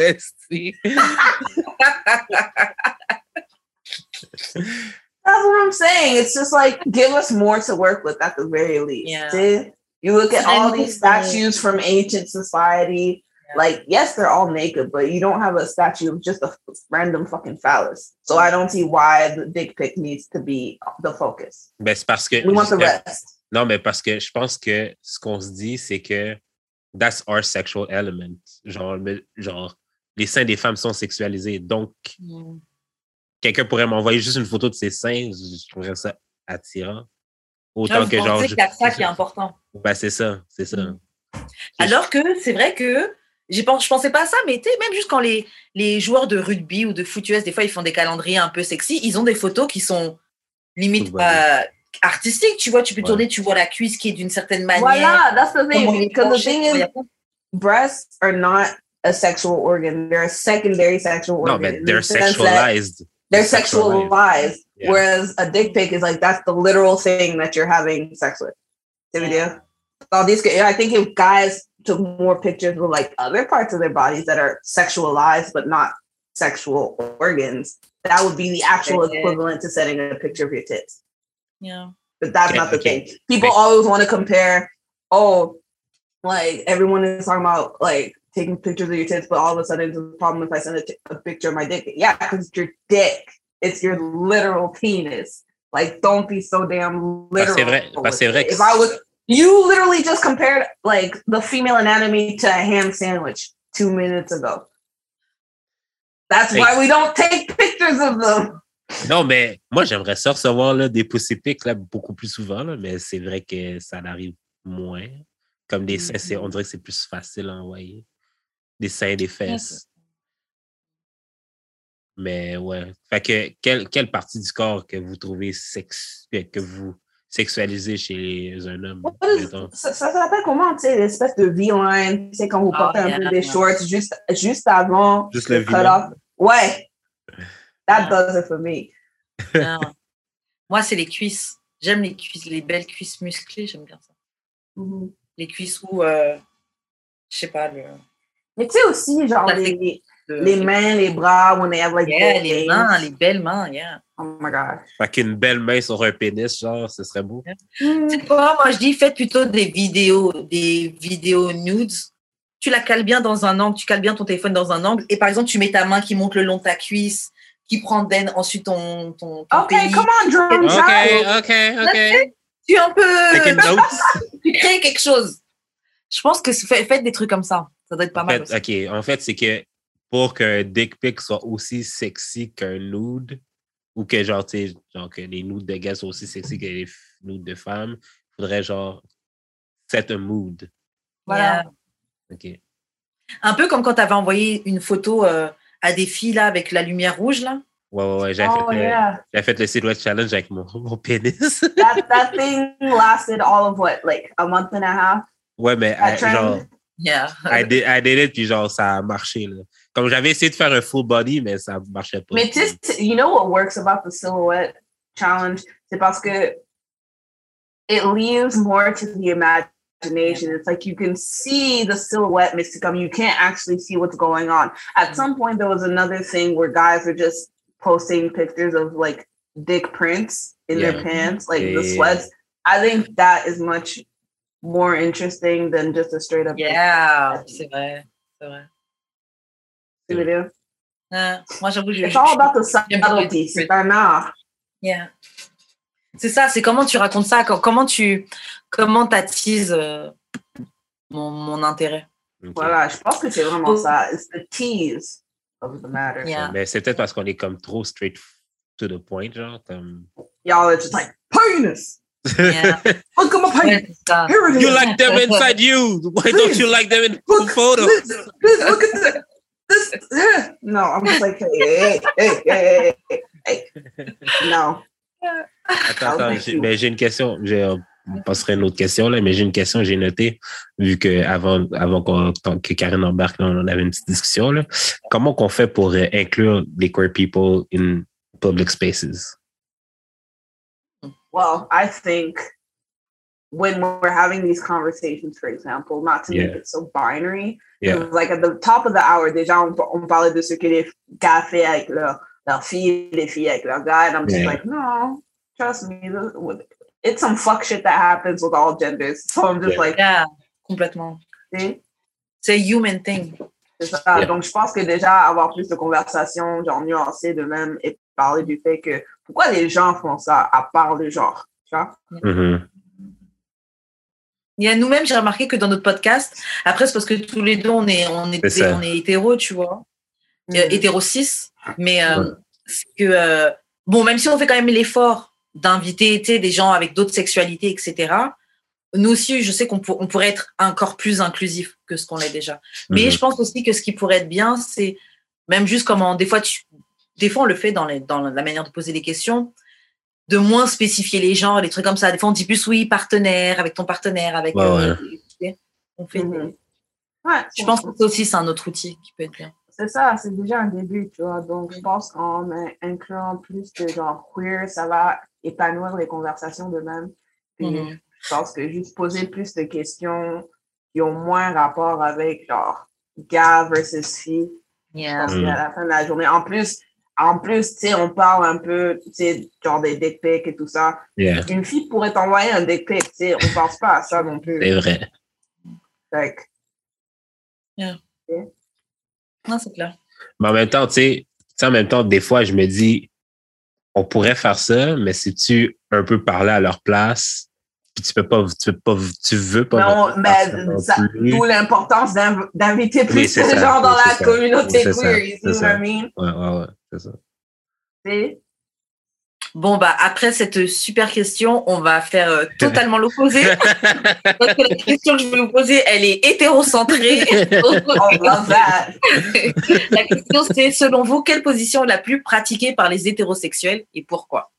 That's what I'm saying. It's just like give us more to work with at the very least. Yeah. See? You look at all these statues from ancient society. Yeah. Like, yes, they're all naked, but you don't have a statue of just a random fucking phallus. So I don't see why the dick pic needs to be the focus. Ben, c'est parce que. We want the jusqu'à- rest. Non, mais parce que je pense que ce qu'on se dit, c'est que that's our sexual element. Genre, genre, les seins des femmes sont sexualisés. Donc, Mm. quelqu'un pourrait m'envoyer juste une photo de ses seins, je trouverais ça attirant. Autant que genre. a ça qui est important. Ben, c'est ça, c'est ça. Mm. Alors que c'est vrai que je pensais pas à ça, mais tu sais, même juste quand les, les joueurs de rugby ou de foot US, des fois, ils font des calendriers un peu sexy, ils ont des photos qui sont limite Full body. artistiques. Tu vois, tu peux Ouais. tourner, tu vois la cuisse qui est d'une certaine manière. Voila, that's the comment thing. Because the thing il y a is, breasts are not a sexual organ. They're a secondary sexual organ. mais in they're the sense that sexualized. They're Sexualized. sexualized. Yeah. Whereas a dick pic is like that's the literal thing that you're having sex with. See what I Yeah. All these, I think if guys took more pictures with like other parts of their bodies that are sexualized but not sexual organs, that would be the actual equivalent to sending a picture of your tits. Yeah. But that's Okay, not the okay. thing. People Wait. always want to compare. Oh, like everyone is talking about like taking pictures of your tits, but all of a sudden it's a problem if I send a, t- a picture of my dick. Yeah, because it's your dick. It's your literal penis. Like, don't be so damn literal. que c'est vrai- parce c'est vrai with it. que If I was, you literally just compared like the female anatomy to a ham sandwich two minutes ago. That's Hey. why we don't take pictures of them. Non, mais moi, j'aimerais ça recevoir là, des pussy pics là, beaucoup plus souvent, là, mais c'est vrai que ça arrive moins. Comme des seins, c'est- on dirait que c'est plus facile à envoyer. Des seins, des fesses. Mais ouais. Fait que quelle, quelle partie du corps que vous trouvez sex, que, vous sexualisez chez un homme? Ça, ça s'appelle comment, tu sais, l'espèce de V-line, tu sais, quand vous Oh, portez un yeah. peu des shorts juste, juste avant Juste le off. Ouais. That Yeah. does it for me. Non. Moi, c'est les cuisses. J'aime les cuisses, les belles cuisses musclées, j'aime bien ça. Mhm. Les cuisses où, euh, je sais pas, le, Mais tu sais aussi, genre, les, le- les mains, les bras, when they have like Yeah, les mains, les belles mains, yeah. Oh my gosh. Fait qu'une belle main sur un pénis, genre, ce serait beau. Mm. Tu sais quoi, moi je dis faites plutôt des vidéos, des vidéos nudes. Tu la cales bien dans un angle, tu cales bien ton téléphone dans un angle, et par exemple tu mets ta main qui monte le long de ta cuisse, qui prend ensuite ton, ton, ton OK, pénis. come on, drum OK. OK, OK. Tu un peu, tu crées quelque chose. Je pense que faites des trucs comme ça, ça doit être pas En mal. aussi. OK. En fait, c'est que pour qu'un dick pic soit aussi sexy qu'un nude, ou que genre, tu sais, genre que les nudes de gars soient aussi sexy que les nudes de femmes, il faudrait genre set un mood. Voilà. OK. Un peu comme quand tu avais envoyé une photo euh, à des filles là avec la lumière rouge là. Ouais, ouais, ouais. J'ai Oh fait, le- yeah. j'ai fait le silhouette challenge avec mon, mon pénis. That, that thing lasted all of what, like a month and a half? ouais, mais That euh, genre, Yeah. I did, I did it, puis genre, ça a marché. Là. Comme j'avais essayé de faire un full body, mais ça marchait pas. Mais tu sais, you know what works about the silhouette challenge? C'est parce que it leaves more to the imagination. It's like you can see the silhouette, c'est comme you can't actually see what's going on. At mm. some point, there was another thing where guys were just posting pictures of like dick prints in Yeah. their pants, like Yeah, the yeah, sweats. I think that is much more interesting than just a straight up Yeah, c'est vrai, c'est vrai. video. Ah, moi j'avoue, je, It's all about the j'aime pas les subtlety. dick C'est un art. Yeah. C'est ça, c'est comment tu racontes ça, co- comment tu comment attises euh, mon, mon intérêt. Voilà, je pense que c'est vraiment Oh. ça. It's the tease of the matter. Yeah. Mais c'est peut-être parce qu'on est comme trop straight to the point, genre. Comme... Y'all are just like, penis! Yeah. Look at my penis! C'est. Here it is! You like them inside you. Why don't you like them in Look, photos? This, this, look at this! This, eh. no, I'm just like, hey, hey, hey, hey, hey, hey. No. Attends, attends, thank j'ai- you. mais j'ai une question. J'ai- On passerait à une autre question, là, mais j'ai une question, j'ai noté, vu que avant, avant qu'on- que Karen embarque, là, on avait une petite discussion. Là. Comment qu'on fait pour euh, inclure les queer people in public spaces? Well, I think when we're having these conversations, for example, not to make Yeah. it so binary, Yeah. it was like at the top of the hour, déjà, on, on parlait de ce que les font avec leurs leur filles, les filles avec leurs gars, and I'm just Yeah. like, no, trust me, it's some fuck shit that happens with all genders. So I'm just Yeah. like, Yeah, complètement. C'est human thing. C'est ça. Yeah. Donc, je pense que déjà, avoir plus de conversations, genre nuancées de même, et parler du fait que pourquoi les gens font ça à part le genre, tu vois? Il y a nous-mêmes, j'ai remarqué que dans notre podcast, après c'est parce que tous les deux on est on est, on est hétéro, tu vois, euh, hétéro cis, mais euh, c'est que euh, bon, même si on fait quand même l'effort d'inviter tu sais, des gens avec d'autres sexualités, etc. Nous aussi, je sais qu'on pour- on pourrait être encore plus inclusif que ce qu'on est déjà. Mais Mhm. je pense aussi que ce qui pourrait être bien, c'est même juste comment des fois tu, des fois on le fait dans, les, dans la manière de poser les questions, de moins spécifier les genres, les trucs comme ça. Des fois on dit plus oui partenaire avec ton partenaire, avec. Ouais, euh, on fait. Mhm. Ouais, Je pense que ça aussi c'est un autre outil qui peut être bien. C'est ça, c'est déjà un début, tu vois. Donc, je pense qu'en in- incluant plus de genre queer, ça va épanouir les conversations de même. Puis, Mhm. je pense que juste poser plus de questions qui ont moins rapport avec genre gars versus filles. Yeah. Parce qu'à la fin de la journée, en plus, en plus, tu sais, on parle un peu, tu sais, genre des dick pics et tout ça. Yeah, Une fille pourrait t'envoyer un dick pic, tu sais, on pense pas à ça non plus. c'est vrai. Fait que, Non, c'est clair. Mais en même temps, tu sais, tu sais, en même temps, des fois, je me dis, on pourrait faire ça, mais si tu un peu parler à leur place, puis tu peux pas, tu peux pas, tu veux pas. Non, mais ça- d'où l'importance d'inv- d'inviter plus de gens dans c'est la ça, communauté queer, you ça. what I mean? Ouais, ouais, ouais, c'est ça. Bon, bah, après cette super question, on va faire euh, totalement l'opposé. Parce que la question que je vais vous poser, elle est hétérocentrée. La question, c'est selon vous, quelle position est la plus pratiquée par les hétérosexuels et pourquoi?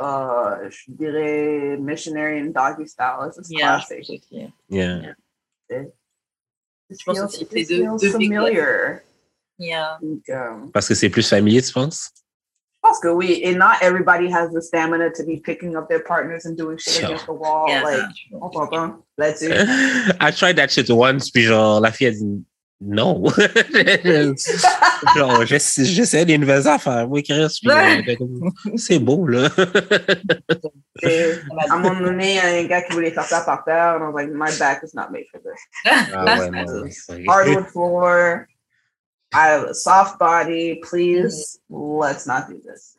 Euh, je dirais missionary and doggy style. It's classic. Yeah. Je pense aussi que c'est deux- deux big familiar. Yeah. Donc, um, Parce que c'est plus familier, tu penses? Je pense que and not everybody has the stamina to be picking up their partners and doing shit Sure. against the wall. Yeah. Like, on s'entend là-dessus. I tried that shit once, puis genre, la fille a dit non. genre, j'essa- j'essaie des nouvelles affaires. Oui, Chris, puis, c'est beau, là. Et à un moment donné, il y a un gars qui voulait faire ça par terre, and I was like, my back is not made for this. ah ouais, non. c'est- Hardwood floor. I have a soft body. Please, let's not do this.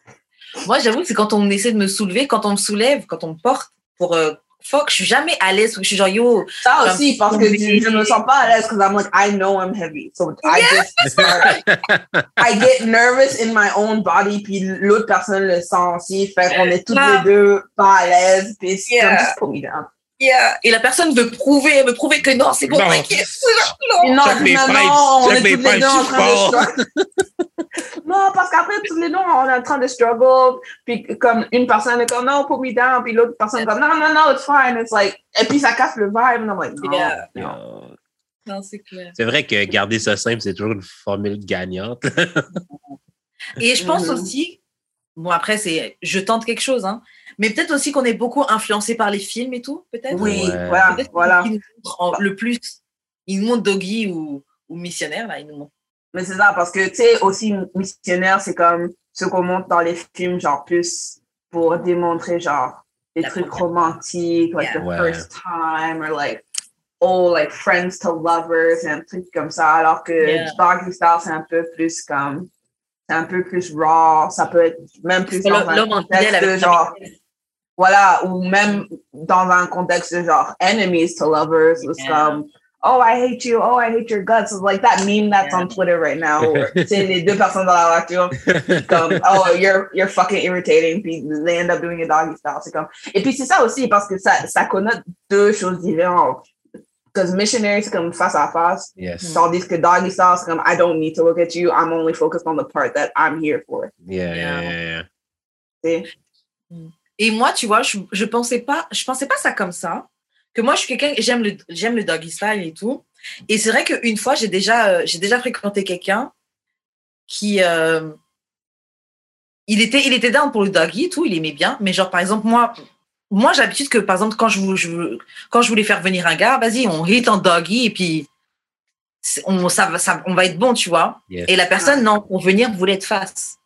Moi, j'avoue, c'est quand on essaie de me soulever, quand on me soulève, quand on me porte pour. euh, fuck, je suis jamais à l'aise. Je suis genre, yo, Ça aussi, parce que je, je me sens pas à l'aise because I'm like, I know I'm heavy. So I just start, I get nervous in my own body, puis l'autre personne le sent aussi. Fait qu'on est toutes Ah. les deux pas à l'aise, puis c'est Yeah. comme, just put me down. Yeah. Et la personne veut prouver, veut prouver que non, c'est bon, Non. t'inquiète. Non, non, non, on est toutes les deux en train de. Non, parce qu'après, tous les deux, on est en train de struggle. Puis comme une personne est comme, non, put me down. Puis l'autre personne est comme, non, non, non, it's fine. It's like, et puis ça casse le vibe. And I'm like, no, Yeah. no. Euh, Non, c'est clair. C'est vrai que garder ça simple, c'est toujours une formule gagnante. Et je pense Mhm. aussi, bon, après, c'est, je tente quelque chose, hein, mais peut-être aussi qu'on est beaucoup influencé par les films et tout, peut-être. Oui, Ouais. voilà, voilà. qu'ils nous montrent en- le plus, ils nous montrent Doggy ou, ou Missionnaire, là, ils nous montrent. Mais c'est ça, parce que, tu sais, aussi, missionnaire, c'est comme ce qu'on montre dans les films, genre, plus pour démontrer, genre, des La trucs première. romantiques, like Yeah. the Ouais. first time, or like, oh, like friends to lovers, et un truc comme ça, alors que Yeah. Doggy Style, c'est un peu plus comme, c'est un peu plus raw, ça peut être même plus dans un L'homme en contexte de genre, voilà, ou même dans un contexte de genre enemies to lovers, it's Yeah. comme oh I hate you, oh I hate your guts, it's like that meme that's Yeah. on Twitter right now. Or, c'est les deux personnes dans la voiture comme oh you're you're fucking irritating, puis they end up doing a doggy style. C'est comme et puis c'est ça aussi parce que ça ça connote deux choses différentes. Because missionary c'est comme face à face, yes. tandis que doggy style c'est comme I don't need to look at you, I'm only focused on the part that I'm here for. Yeah, yeah, yeah, yeah. C'est- Et moi, tu vois, je, je pensais pas, je pensais pas ça comme ça. Que moi, je suis quelqu'un, j'aime le, j'aime le doggy style et tout. Et c'est vrai qu'une fois, j'ai déjà, euh, j'ai déjà fréquenté quelqu'un qui, euh, il était, il était down pour le doggy et tout, il aimait bien. Mais genre, par exemple, moi, moi, j'ai l'habitude que, par exemple, quand je, vou- je, vou- quand je voulais faire venir un gars, vas-y, on hit en doggy et puis on, ça, va- ça, on va être bon, tu vois. Yes. Et la personne, non, pour venir, voulait être face.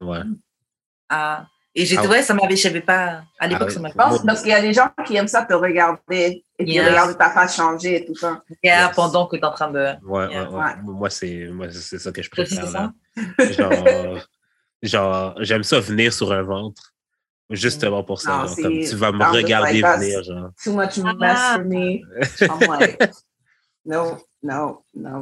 Ouais. Ah. Et j'ai Ah trouvé, ça m'avait, je savais pas, à l'époque, Ah ça ouais. m'avait Je pense parce qu'il y a des gens qui aiment ça te regarder et puis Yes. regarder ta face changer et tout ça. Yeah, Yes. pendant que tu es en train de. Ouais, Yeah. ouais, ouais. Moi, c'est moi, c'est ça que je préfère. là. Genre, genre j'aime ça venir sur un ventre. Justement pour ça. Non, genre, c'est- comme tu vas me I'm just regarder like, venir, genre. Too much mess Ah. for me. I'm like, no, no, no.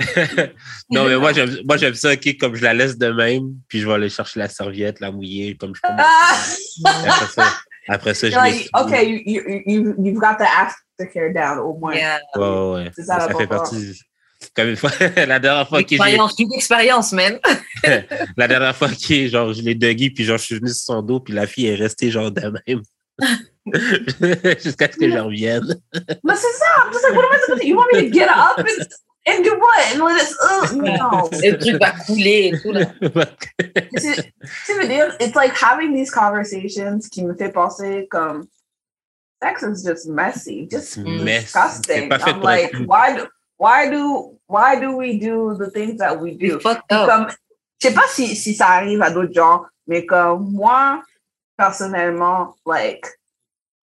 Non, mais moi, j'aime moi, j'aime ça, OK, comme je la laisse de même, puis je vais aller chercher la serviette, la mouiller, comme je peux. Ah! Après ça, après ça like, okay, you, you, you, you've got the aftercare down au moins. Yeah. Ouais. C'est ça, fait partie. Comme une fois, la dernière fois que j'ai Expérience, une expérience, man. la dernière fois que genre je l'ai doggy puis genre je suis venu sur son dos puis la fille est restée genre de même jusqu'à ce que je revienne. Mais c'est ça. I'm just like, what am I supposed to do? You want me to get up and, and do what? And let us, ugh, no. Le truc va couler et tout. Là. C'est- Tu veux dire, it's like having these conversations qui me fait penser comme sex is just messy, just C'est Mm. mess. C'est disgusting. pas fait I'm pour être like, why do why do why do we do the things that we do? C'est fucked Puis up. Comme, je sais pas si, si ça arrive à d'autres gens, mais comme moi, personnellement, like,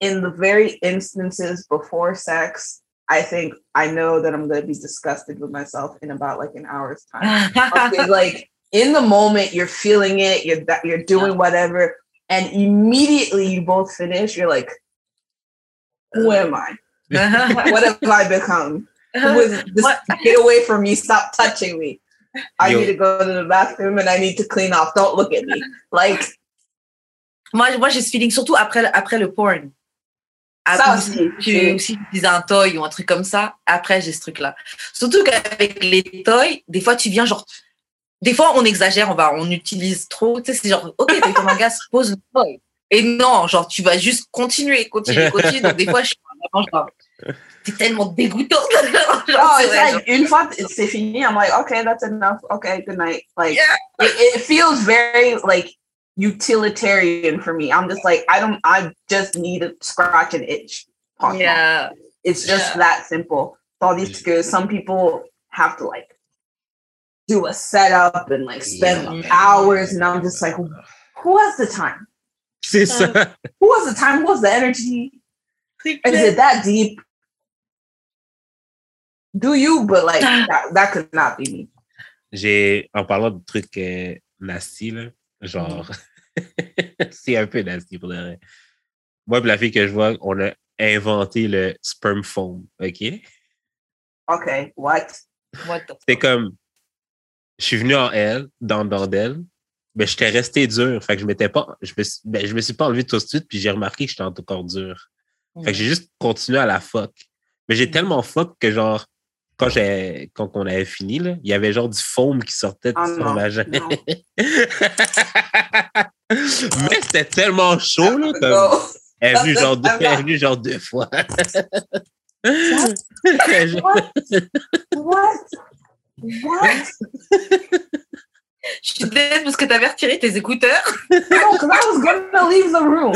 in the very instances before sex, I think I know that I'm going to be disgusted with myself in about like an hour's time. Okay, like, in the moment, you're feeling it, you're, you're doing whatever, and immediately you both finish, you're like, Who am I? what have I become? Who is this? Get away from me! Stop touching me! I Yo. need to go to the bathroom and I need to clean off. Don't look at me. Like Moi, moi j'ai ce feeling, surtout après, le- après le porn. Ça aussi. tu, c'est- si tu utilises un toy ou un truc comme ça, après j'ai ce truc-là. Surtout qu'avec les toys, des fois tu viens genre. Des fois on exagère, on va, on utilise trop. Tu sais, c'est genre, ok, t'as eu ton orgasme, pose le toy. Et non, genre tu vas juste continuer, continuer, continuer. Donc des fois je suis vraiment genre, c'est tellement dégoûtant. Genre, Oh, c'est it's vrai, like une fois c'est fini. I'm like, okay, that's enough. Okay, good night. Like Yeah. it, it feels very like utilitarian for me. I'm just like, I don't. I just need to scratch an itch. genre, yeah. It's just Yeah. that simple. All these skills. some people have to like do a setup and like spend Yeah. hours, and I'm just like, who has the time? C'est. Who has the time? Who has the energy? Is it that deep? Do you? But like that, that could not be me. J'ai, en parlant de trucs euh, nasty, là, genre, c'est un peu nasty pour vrai. Moi, et la fille que je vois, on a inventé le sperm foam, OK? Okay, what? What the C'était comme, je suis venu en elle, dans le bordel, mais j'étais resté dur. Fait que je m'étais pas, je me, suis- ben, je me suis pas enlevé tout de suite, puis j'ai remarqué que j'étais encore dur. Fait que j'ai juste continué à la fuck. Mais j'ai tellement fuck que genre, quand j'ai, quand on avait fini, là, il y avait genre du foam qui sortait de Oh son non, vagin. non. Mais c'était tellement chaud, là, comme, elle est venue genre, deux, Ah, elle est venue genre deux fois. What? What? What? Je suis désolée parce que t'avais retiré tes écouteurs. No, because I was gonna leave the room.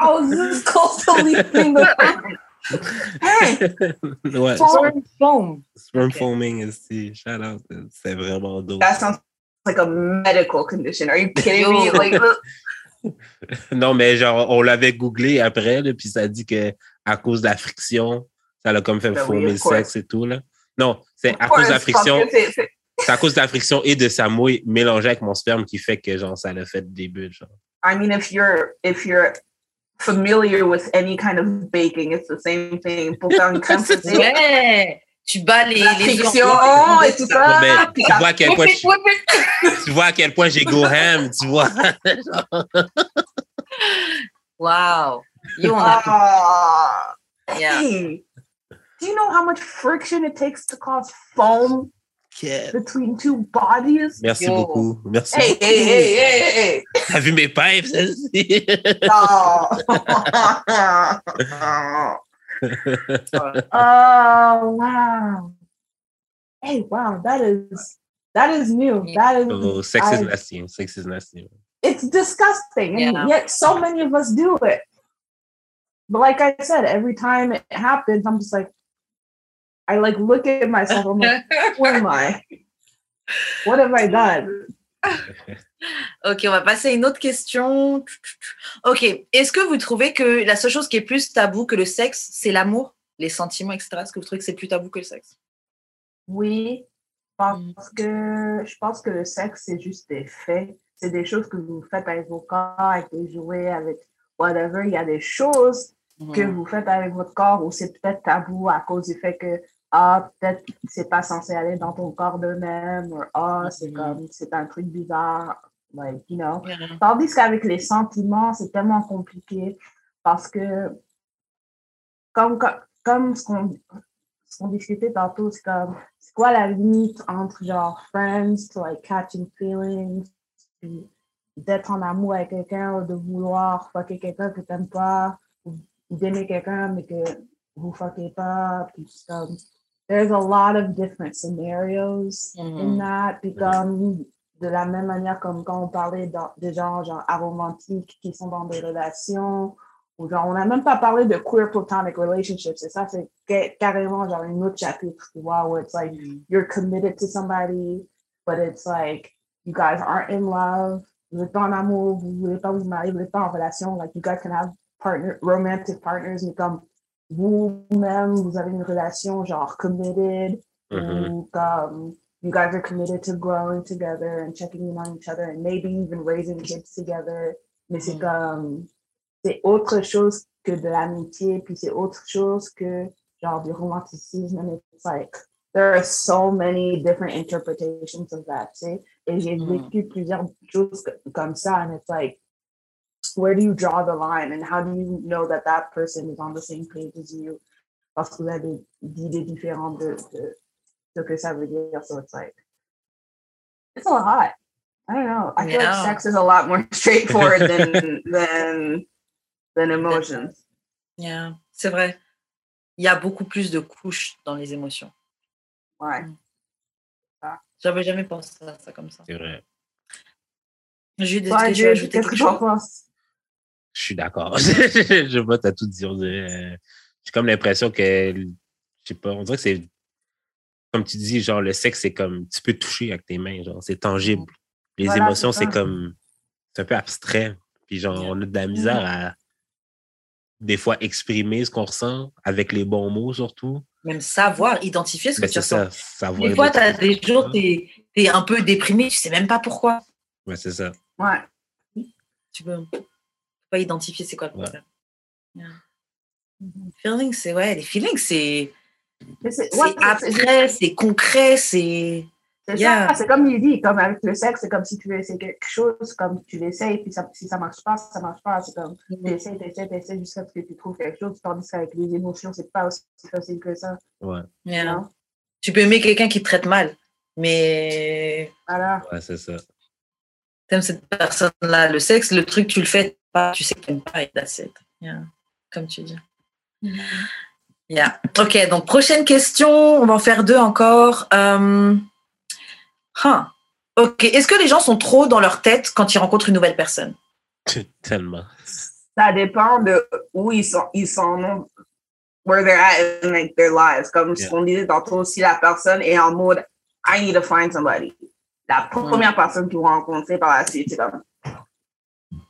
I was this close to leaving the room. Hey, ouais, Foam. Foam. sperm Ok. foaming aussi, shout out, c'est vraiment dope. that sounds like a medical condition. Are you kidding me? Like, Non, mais genre, on l'avait googlé après, là, puis ça dit que à cause de la friction, ça l'a comme fait Ben oui, foamer of le sexe et tout, là. Non, c'est à cause de la friction, c'est- à cause de la friction et de sa mouille mélangée avec mon sperme qui fait que, genre, ça l'a fait des bulles, genre. I mean, if you're if you're familiar with any kind of baking, it's the same thing. Pour faire une crème Ouais. Tu bats les, la les friction et tout ça. Ben, puis tu ça- vois à quel point, je- tu vois à quel point j'ai go ham, tu vois. Wow. Yo, on a. Ah, Yeah. hey, do you know how much friction it takes to cause foam between two bodies? Merci Yo. beaucoup. Merci. Hey, beaucoup. hey, hey, hey, hey. T'as vu mes pipes. Oh. oh wow. Hey, wow, that is that is new. That is Oh, sex is I- nasty. Sex is nasty. it's disgusting. Yeah. And yet so many of us do it. But like I said, every time it happens, I'm just like I like look at myself, I'm like, where am I? What have I done? Ok, on va passer à une autre question. Ok, est-ce que vous trouvez que la seule chose qui est plus tabou que le sexe, c'est l'amour, les sentiments, etc. Est-ce que vous trouvez que c'est plus tabou que le sexe? Oui, parce que je pense que le sexe, c'est juste des faits. C'est des choses que vous faites avec vos corps, avec des jouets, avec whatever. Il y a des choses que Mhm. vous faites avec votre corps où c'est peut-être tabou à cause du fait que ah peut-être c'est pas censé aller dans ton corps de même ou ah c'est Mhm. comme c'est un truc bizarre like you know tandis qu'avec les sentiments c'est tellement compliqué parce que comme comme, comme ce qu'on qu'on discutait tantôt c'est comme c'est quoi la limite entre genre friends to like catching feelings puis d'être en amour avec quelqu'un ou de vouloir fucker quelqu'un que t'aimes pas ou d'aimer quelqu'un mais que vous fuckez pas puis c'est comme there's a lot of different scenarios in Mhm. that puis comme de la même manière comme quand on parlait dans- des gens genre aromantiques qui sont dans des relations ou genre on n'a même pas parlé de queer platonic relationships et ça c'est ca- carrément genre une autre chapitre tu vois it's like Mhm. you're committed to somebody, but it's like you guys aren't in love. Vous êtes pas en amour, vous voulez pas vous marier, vous êtes pas en relation. Like you guys can have partner, romantic partners, mais comme vous-même, vous avez une relation genre committed, Mhm. ou comme you guys are committed to growing together and checking in on each other and maybe even raising kids together. Mais c'est Mm. comme, c'est autre chose que de l'amitié, puis c'est autre chose que genre du romanticisme. And it's like, there are so many different interpretations of that, tu sais. Et j'ai Mm. vécu plusieurs choses co- comme ça, and it's like, where do you draw the line, and how do you know that that person is on the same page as you? Parce que vous avez des idées différentes de, de ce que ça veut dire. So it's like, it's a lot. I don't know. I feel Yeah. like sex is a lot more straightforward than than than emotions. Yeah, C'est vrai. Il y a beaucoup plus de couches dans les émotions. Ouais. J'avais jamais pensé à ça comme ça. C'est vrai. Jude, est-ce que tu veux ajouter qu'est-ce quelque chose? Je suis d'accord. je vois, t'as tout euh, J'ai comme l'impression que, je sais pas, on dirait que c'est, comme tu dis, genre, le sexe, c'est comme, tu peux toucher avec tes mains, genre, c'est tangible. Les Voilà, émotions, c'est comme, c'est un peu abstrait. Puis genre, on a de la misère à, des fois, exprimer ce qu'on ressent avec les bons mots, surtout. Même savoir, identifier ce que Mais tu ressens. ça, savoir. Des fois, tu as des jours, tu es, un peu déprimé, tu sais même pas pourquoi. Ouais, c'est ça. Ouais. Tu peux pas identifier c'est quoi le Ouais. problème. Yeah. Feeling, c'est ouais, les feelings, c'est ouais, c'est- c'est- concret, c'est. c'est Yeah. ça, c'est comme il dit, comme avec le sexe, c'est comme si tu veux essayer quelque chose, comme tu l'essayes, puis ça, si ça marche pas, ça marche pas. C'est comme tu essaies, tu essaies, tu essaies jusqu'à ce que tu trouves quelque chose, tandis qu'avec les émotions, c'est pas aussi facile que ça. Ouais, Yeah. Non? Tu peux aimer quelqu'un qui te traite mal, mais Voilà. ouais, c'est ça. t'aimes cette personne-là. Le sexe, le truc, tu le fais pas, tu sais que t'aimes pas et that's it. Yeah. Comme tu dis. Yeah. Ok, donc prochaine question. On va en faire deux encore. Euh, huh. Ok, est-ce que les gens sont trop dans leur tête quand ils rencontrent une nouvelle personne? Tellement. Ça dépend de où ils sont, ils sont, where they're at in like, their lives. Comme Yeah. ce qu'on disait tantôt, si la personne est en mode I need to find somebody. La première personne qu'ils vont rencontrer par la suite, c'est comme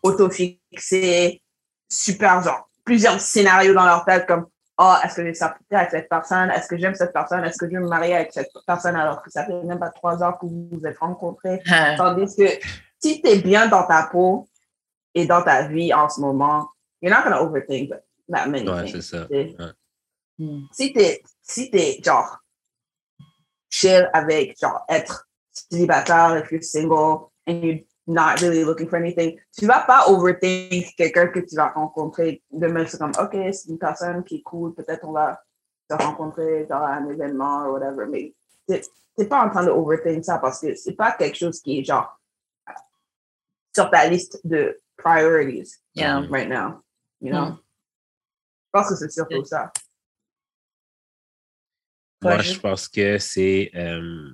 autofixé, super genre, plusieurs scénarios dans leur tête comme Oh, est-ce que j'ai sorti avec cette personne? Est-ce que j'aime cette personne? Est-ce que je veux me marier avec cette personne alors que ça fait même pas trois heures que vous vous êtes rencontrés? Hein. Tandis que si tu es bien dans ta peau et dans ta vie en ce moment, you're not going to overthink that many Ouais, things. c'est ça. Hmm. Si tu es, si t'es, genre chill avec genre être célibataire, if you're single and you're not really looking for anything, tu vas pas overthink quelqu'un que tu vas rencontrer. Demain, c'est comme, OK, c'est une personne qui est cool, peut-être on va se rencontrer dans un événement ou whatever, mais t'es pas en train de overthink ça parce que c'est pas quelque chose qui est genre sur ta liste de priorities Yeah. right now, you know? Mm. Je pense que c'est surtout ça. Moi, je- pense que c'est. euh,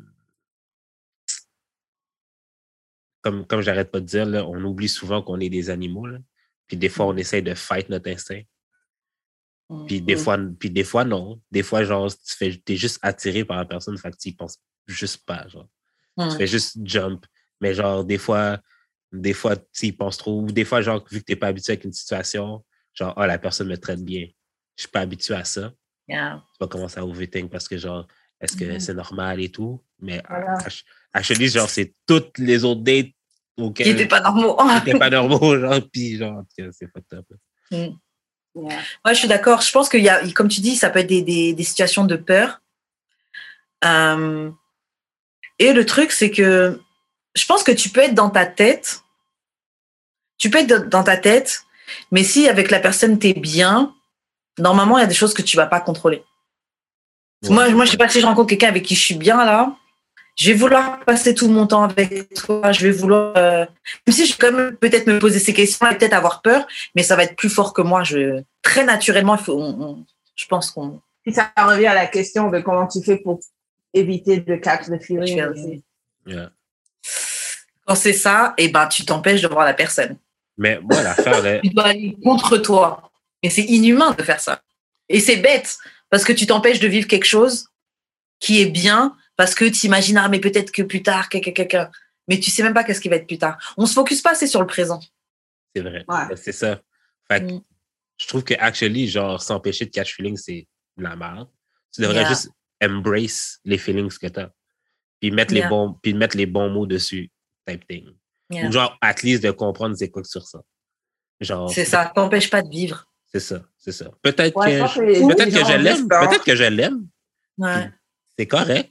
comme comme j'arrête pas de dire, là, on oublie souvent qu'on est des animaux. là. Puis des fois, on essaye de fight notre instinct. Mm. Puis des, Mm. fois, puis des fois, non. Des fois, genre, tu fais, es juste attiré par la personne, fait que tu y penses juste pas. Genre. Mm. Tu fais juste jump. Mais genre, des fois, des fois, tu y penses trop. Ou des fois, genre, vu que tu n'es pas habitué avec une situation, genre, ah, la personne me traite bien. Je suis pas habitué à ça. Yeah. Tu vas commencer à overthink parce que, genre, est-ce que c'est normal et tout? Mais Voilà. Actually, genre, c'est toutes les autres dates Qui auxquelles n'étaient pas normaux. qui étaient pas normaux, genre, puis genre, c'est fucked up. Yeah. Ouais, je suis d'accord. Je pense qu'il y a, comme tu dis, ça peut être des, des, des situations de peur. Euh, et le truc, c'est que je pense que tu peux être dans ta tête. Tu peux être dans- dans ta tête, mais si avec la personne t'es bien, normalement, il y a des choses que tu vas pas contrôler. moi, moi, je sais pas si je rencontre quelqu'un avec qui je suis bien là. Je vais vouloir passer tout mon temps avec toi. Je vais vouloir, euh, même si je vais quand même peut-être me poser ces questions et peut-être avoir peur, mais ça va être plus fort que moi. Je, très naturellement, il faut, on- on- je pense qu'on. Puis ça revient à la question de comment tu fais pour éviter de catch the feeling. Feeling. aussi. Yeah. Quand c'est ça, et ben, tu t'empêches de voir la personne. Mais moi, l'affaire, là, Tu dois aller contre toi. Et c'est inhumain de faire ça. Et c'est bête parce que tu t'empêches de vivre quelque chose qui est bien parce que tu imagines, ah, mais peut-être que plus tard, quelqu'un, quelqu'un. Mais tu sais même pas qu'est-ce qui va être plus tard. On se focus pas assez sur le présent. c'est vrai. Ouais. C'est ça. Fait que Mm. je trouve que, actually, genre, s'empêcher de catch feeling, c'est de la merde. Tu devrais Yeah. juste embrace les feelings que tu as. Puis mettre, les bons, puis mettre les bons mots dessus, type thing. Yeah. Ou genre, at least de comprendre c'est quoi que tu ressens. Genre, C'est ça, t'empêche pas de vivre. C'est ça, c'est ça. Peut-être Ouais, que, je- que je l'aime. Peut-être que je l'aime. Ouais. C'est correct.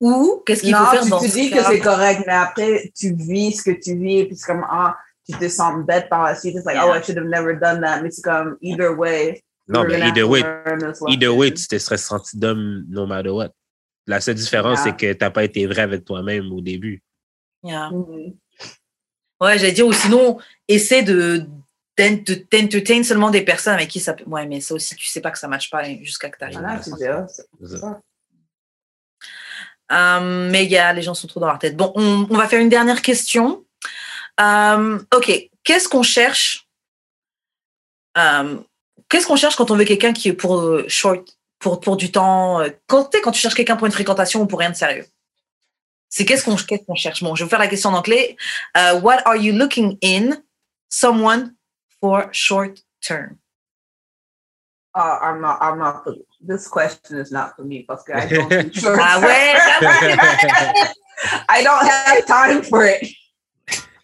Ou qu'est-ce qu'il faut Non, faire tu dans te ce dis que c'est correct, mais après, tu vis ce que tu vis, puis c'est comme, ah, tu te sens bête par la suite. It's like, Yeah. oh, I should have never done that. Mais c'est comme, either way. Non, mais either way, either way, tu te serais senti d'homme no matter what. La seule différence, Yeah. c'est que tu n'as pas été vrai avec toi-même au début. Yeah. Mhm. Ouais, j'allais dire, ou sinon, essaie de t'entertain seulement des personnes avec qui ça peut. Ouais, mais ça aussi, tu sais pas que ça matche pas jusqu'à que tu arrives. Voilà, tu ah, C'est ça. Euh, mais y a, les gens sont trop dans leur tête. Bon, on, va faire une dernière question. Euh, ok, qu'est-ce qu'on cherche euh, Qu'est-ce qu'on cherche quand on veut quelqu'un qui est pour euh, short, pour, pour du temps quand, quand tu cherches quelqu'un pour une fréquentation ou pour rien de sérieux? C'est qu'est-ce qu'on qu'est-ce qu'on cherche? Bon, je vais vous faire la question en anglais. What are you looking in someone for short term? Uh, I'm not, I'm not, for, this question is not for me, parce que I don't do short I don't have time for it.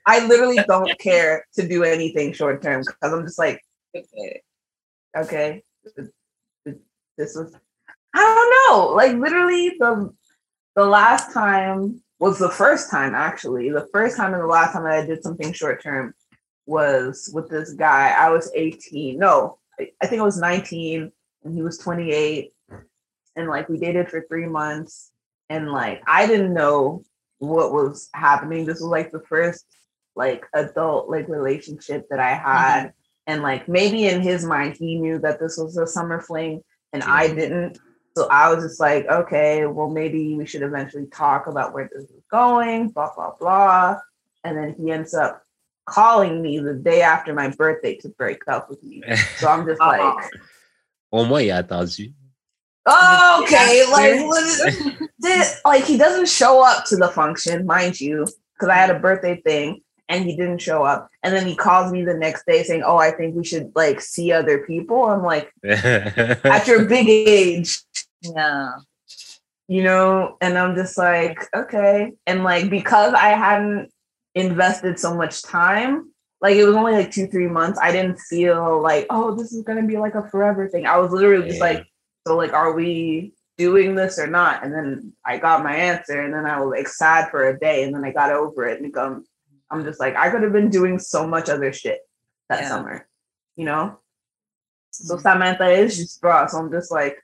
I literally don't care to do anything short term because I'm just like, okay, this was, I don't know. Like literally the the last time was the first time actually. The first time and the last time that I did something short term was with this guy. I was 18. No, I, think I was 19 and he was 28. And like we dated for three months. And like I didn't know what was happening. This was like the first like adult like relationship that I mm-hmm. had. And like maybe in his mind he knew that this was a summer fling and I didn't. So I was just like, okay, well maybe we should eventually talk about where this is going, blah blah blah. And then he ends up calling me the day after my birthday to break up with me. So I'm just uh-huh. like, Au moins, il a attendu. oh, okay, like did, like he doesn't show up to the function, mind you, because I had a birthday thing and he didn't show up. And then he calls me the next day saying, "Oh, I think we should like see other people." I'm like, at your big age, Yeah. you know, and I'm just like, okay. And like because I hadn't invested so much time, like it was only like two, three months, I didn't feel like, oh, this is gonna be like a forever thing. I was literally just Yeah. like, so like, are we doing this or not? And then I got my answer, and then I was like sad for a day, and then I got over it, and um, I'm just like, I could have been doing so much other shit that Yeah. summer, you know. So Samantha is just bro. So I'm just like,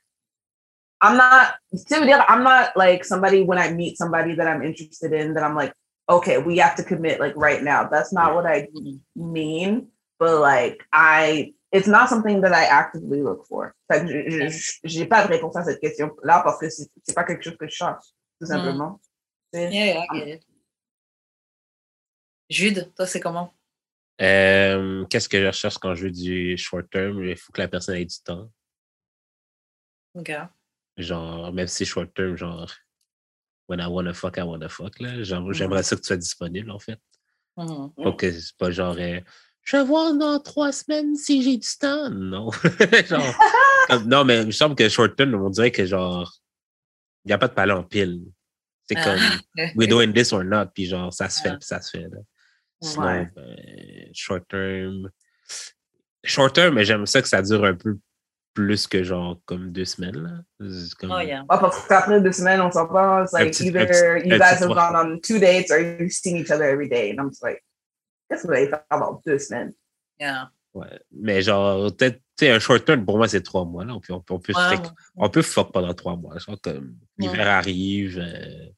I'm not. to be honest, I'm not like somebody when I meet somebody that I'm interested in that I'm like, okay, we have to commit like right now. That's not what I mean. But like I, it's not something that I actively look for. Fait que je- je- j'ai pas de réponse à cette question là parce que c'est c'est pas quelque chose que je cherche tout simplement. C'est- Yeah, yeah, I get it. Jude, toi, c'est comment? Euh, Qu'est-ce que je recherche quand je veux du short term? Il faut que la personne ait du temps. Ok. Genre, même si c'est short term, genre, when I wanna fuck, I wanna fuck, là. Genre, j'aimerais ça que tu sois disponible, en fait. Mhm. Pas que c'est pas genre, euh, je vais voir dans trois semaines si j'ai du temps. Non. genre, comme- non, mais il me semble que short term, on dirait que genre, il n'y a pas de palais en pile. C'est Ah. comme, we're doing this or not, puis genre, ça se fait, Ah. puis ça se fait. Là. Sinon, Ouais. ben, short term. Short term, mais j'aime ça que ça dure un peu plus que genre comme deux semaines. Là. Comme, Oh, yeah. Ouais, parce qu'après deux semaines, on s'en parle. It's like petit- either petit- you guys petit have gone on two dates or you've seen each other every day. And I'm just like, qu'est-ce que vous allez faire dans deux semaines? Yeah. ouais. Mais genre, peut-être, tu sais, un short term, pour moi, c'est trois mois. Là. On peut, on peut, on peut, se Ouais, fréq- on peut fuck pendant trois mois. Genre, comme l'hiver arrive, euh,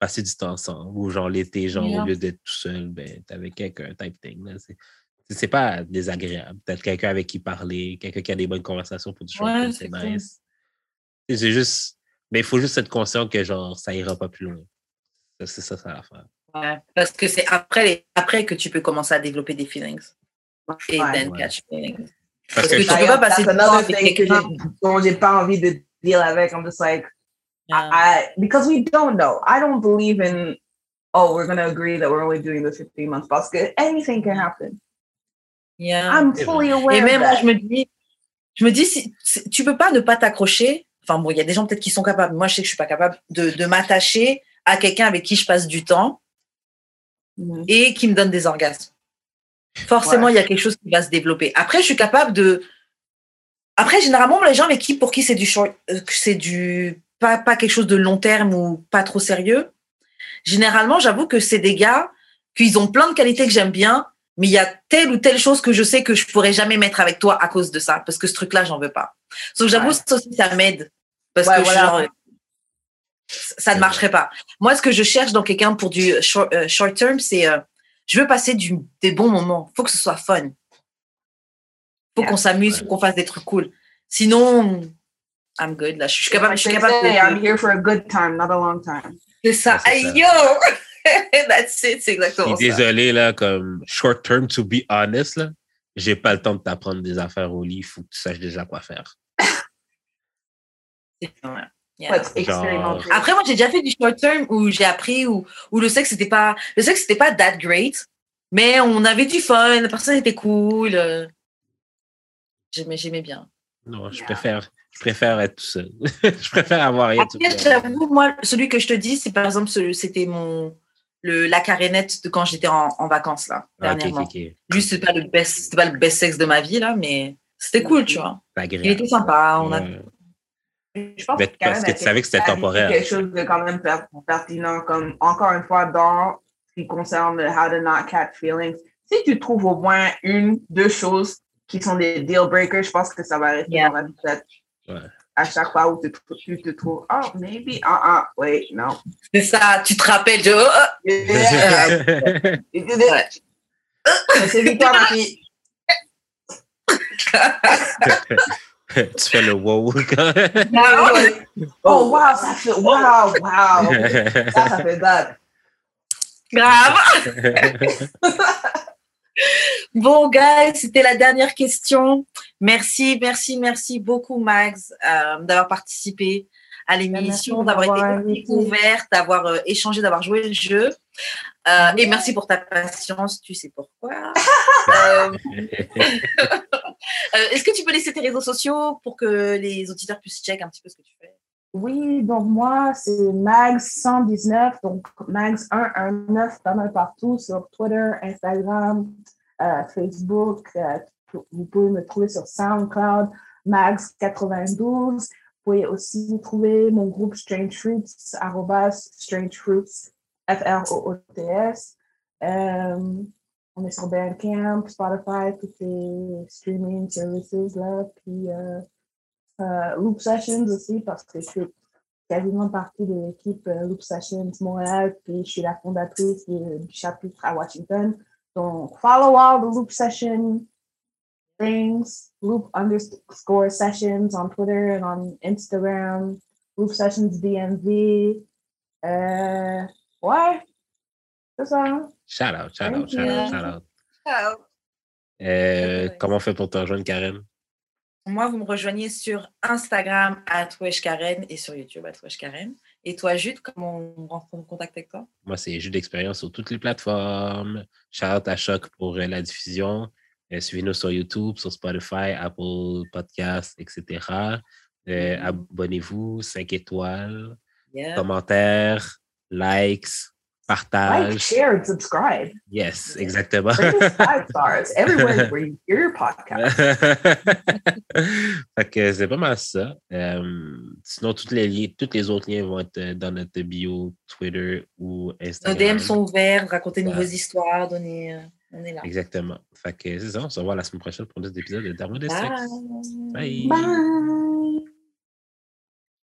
passer du temps ensemble. Ou genre l'été, genre, Yeah. au lieu d'être tout seul, ben, t'es avec quelqu'un, type thing. Là. C'est, pas désagréable. Peut-être quelqu'un avec qui parler, quelqu'un qui a des bonnes conversations pour du short Ouais, c'est c'est cool. nice. C'est juste. Mais il faut juste être conscient que genre, ça ira pas plus loin. C'est ça, ça l'affaire. Ouais. Parce que c'est après, les- après que tu peux commencer à développer des feelings. Et Ouais. then Ouais. catch feelings. Parce Parce que que tu peux pas passer du temps another avec quelqu'un. j'ai- dont j'ai pas envie de deal avec. I'm just like, Yeah. I, because we don't know. I don't believe in, oh, we're going to agree that we're only doing this for three months. Parce que anything can happen. Yeah. I'm fully Et aware même of moi, je me dis, je me dis, si, si- tu peux pas ne pas t'accrocher. Enfin bon, il y a des gens peut-être qui sont capables. Moi, je sais que je suis pas capable de, de m'attacher à quelqu'un avec qui je passe du temps et qui me donne des orgasmes. Forcément, Ouais. il y a quelque chose qui va se développer. Après, je suis capable de. Après, généralement, les gens avec qui, pour qui c'est du euh, c'est du pas, pas quelque chose de long terme ou pas trop sérieux. Généralement, j'avoue que c'est des gars qu'ils ont plein de qualités que j'aime bien, mais il y a telle ou telle chose que je sais que je pourrais jamais mettre avec toi à cause de ça, parce que ce truc-là, j'en veux pas. Donc, j'avoue, Ouais. ça aussi, ça m'aide. Parce Ouais, que je suis voilà. genre, ça ne marcherait pas. Moi, ce que je cherche dans quelqu'un pour du short, euh, short term, c'est euh, je veux passer du, des bons moments. faut que ce soit fun. faut Yeah. qu'on s'amuse, faut qu'on fasse des trucs cool. Sinon, I'm good. Là, je suis capable, je suis capable Say, I'm de. here for a good time, not a long time. C'est ça. yo! That's it, c'est exactement ça. désolé, là, comme short term, to be honest, là, j'ai pas le temps de t'apprendre des affaires au lit. Il faut que tu saches déjà quoi faire. Ouais. Yeah. But expérimental. Après, moi, j'ai déjà fait du short term où j'ai appris où, où le sexe c'était pas le sexe c'était pas that great, mais on avait du fun, la personne était cool. euh. J'aimais, j'aimais bien. Non, je Yeah. préfère, je préfère être tout seul. je préfère avoir rien Après, j'avoue, moi, celui que je te dis, c'est par exemple, c'était mon le la carénette de quand j'étais en, en vacances là Ah, dernièrement. Juste c'est pas le best, c'était pas le best sexe de ma vie là, mais c'était cool, tu vois. Il était sympa. On a Ouais. Je pense Mais que parce que tu savais que c'était temporaire. quelque chose de quand même per- pertinent, comme encore une fois, dans ce qui concerne le how to not catch feelings. Si tu trouves au moins une, deux choses qui sont des deal breakers, je pense que ça va rester Yeah. dans la tête. Ouais. À chaque fois où tu, te- tu te trouves, oh, maybe, ah, ah, wait, no. C'est ça, tu te rappelles de. oh, oh. C'est victoire, ma fille. tu fais le wow. Ah, Oh, wow, ça fait, wow, wow. Ça, ça fait bad. Grave. Bon, guys, c'était la dernière question. Merci, merci, merci beaucoup, Max, euh, d'avoir participé à l'émission, Merci d'avoir été ouverte, d'avoir euh, échangé, d'avoir joué le jeu. Euh, Et merci pour ta patience, tu sais pourquoi. Est-ce que tu peux laisser tes réseaux sociaux pour que les auditeurs puissent check un petit peu ce que tu fais? Oui, donc moi, c'est Mags119, donc Mags119, pas mal partout sur Twitter, Instagram, Facebook. Vous pouvez me trouver sur SoundCloud, Mags92. Vous pouvez aussi trouver mon groupe Strange Fruits, arrobas Strange Fruits, F-R-O-O-T-S. Euh, on est sur Bandcamp, Spotify, toutes les streaming services là. Puis, euh, euh, Loop Sessions aussi, parce que je fais quasiment partie de l'équipe Loop Sessions Montréal, puis je suis la fondatrice du, chapitre à Washington. Donc, follow all the Loop Session things, Loop underscore sessions on Twitter and on Instagram, Loop Sessions DMV. Ouais, c'est ça. hein? Shout out, shout out, shout out, shout out. Euh, comment on fait pour te rejoindre, Karen? Moi, vous me rejoignez sur Instagram, à Karen, et sur YouTube, à Karen. Et toi, Jude, comment on rentre en contact avec toi? Moi, c'est Jus d'expérience sur toutes les plateformes. Shout out à Choc pour euh, la diffusion. Euh, Suivez-nous sur YouTube, sur Spotify, Apple Podcasts, etc. Euh, Mhm. Abonnez-vous, 5 étoiles, Yeah. commentaires, likes, partage. Like, share, and subscribe. Yes, exactement. Five stars everywhere where you hear your podcast. fait que c'est pas mal ça. Euh, sinon, tous les, liens, les autres liens vont être euh, dans notre bio Twitter ou Nos Instagram. DM sont ouverts, racontez de Ouais. nouvelles histoires, donnez, euh, on est là. Exactement. Fait que c'est ça. On se revoit la semaine prochaine pour un autre épisode de Darwin. Bye. Bye. Bye!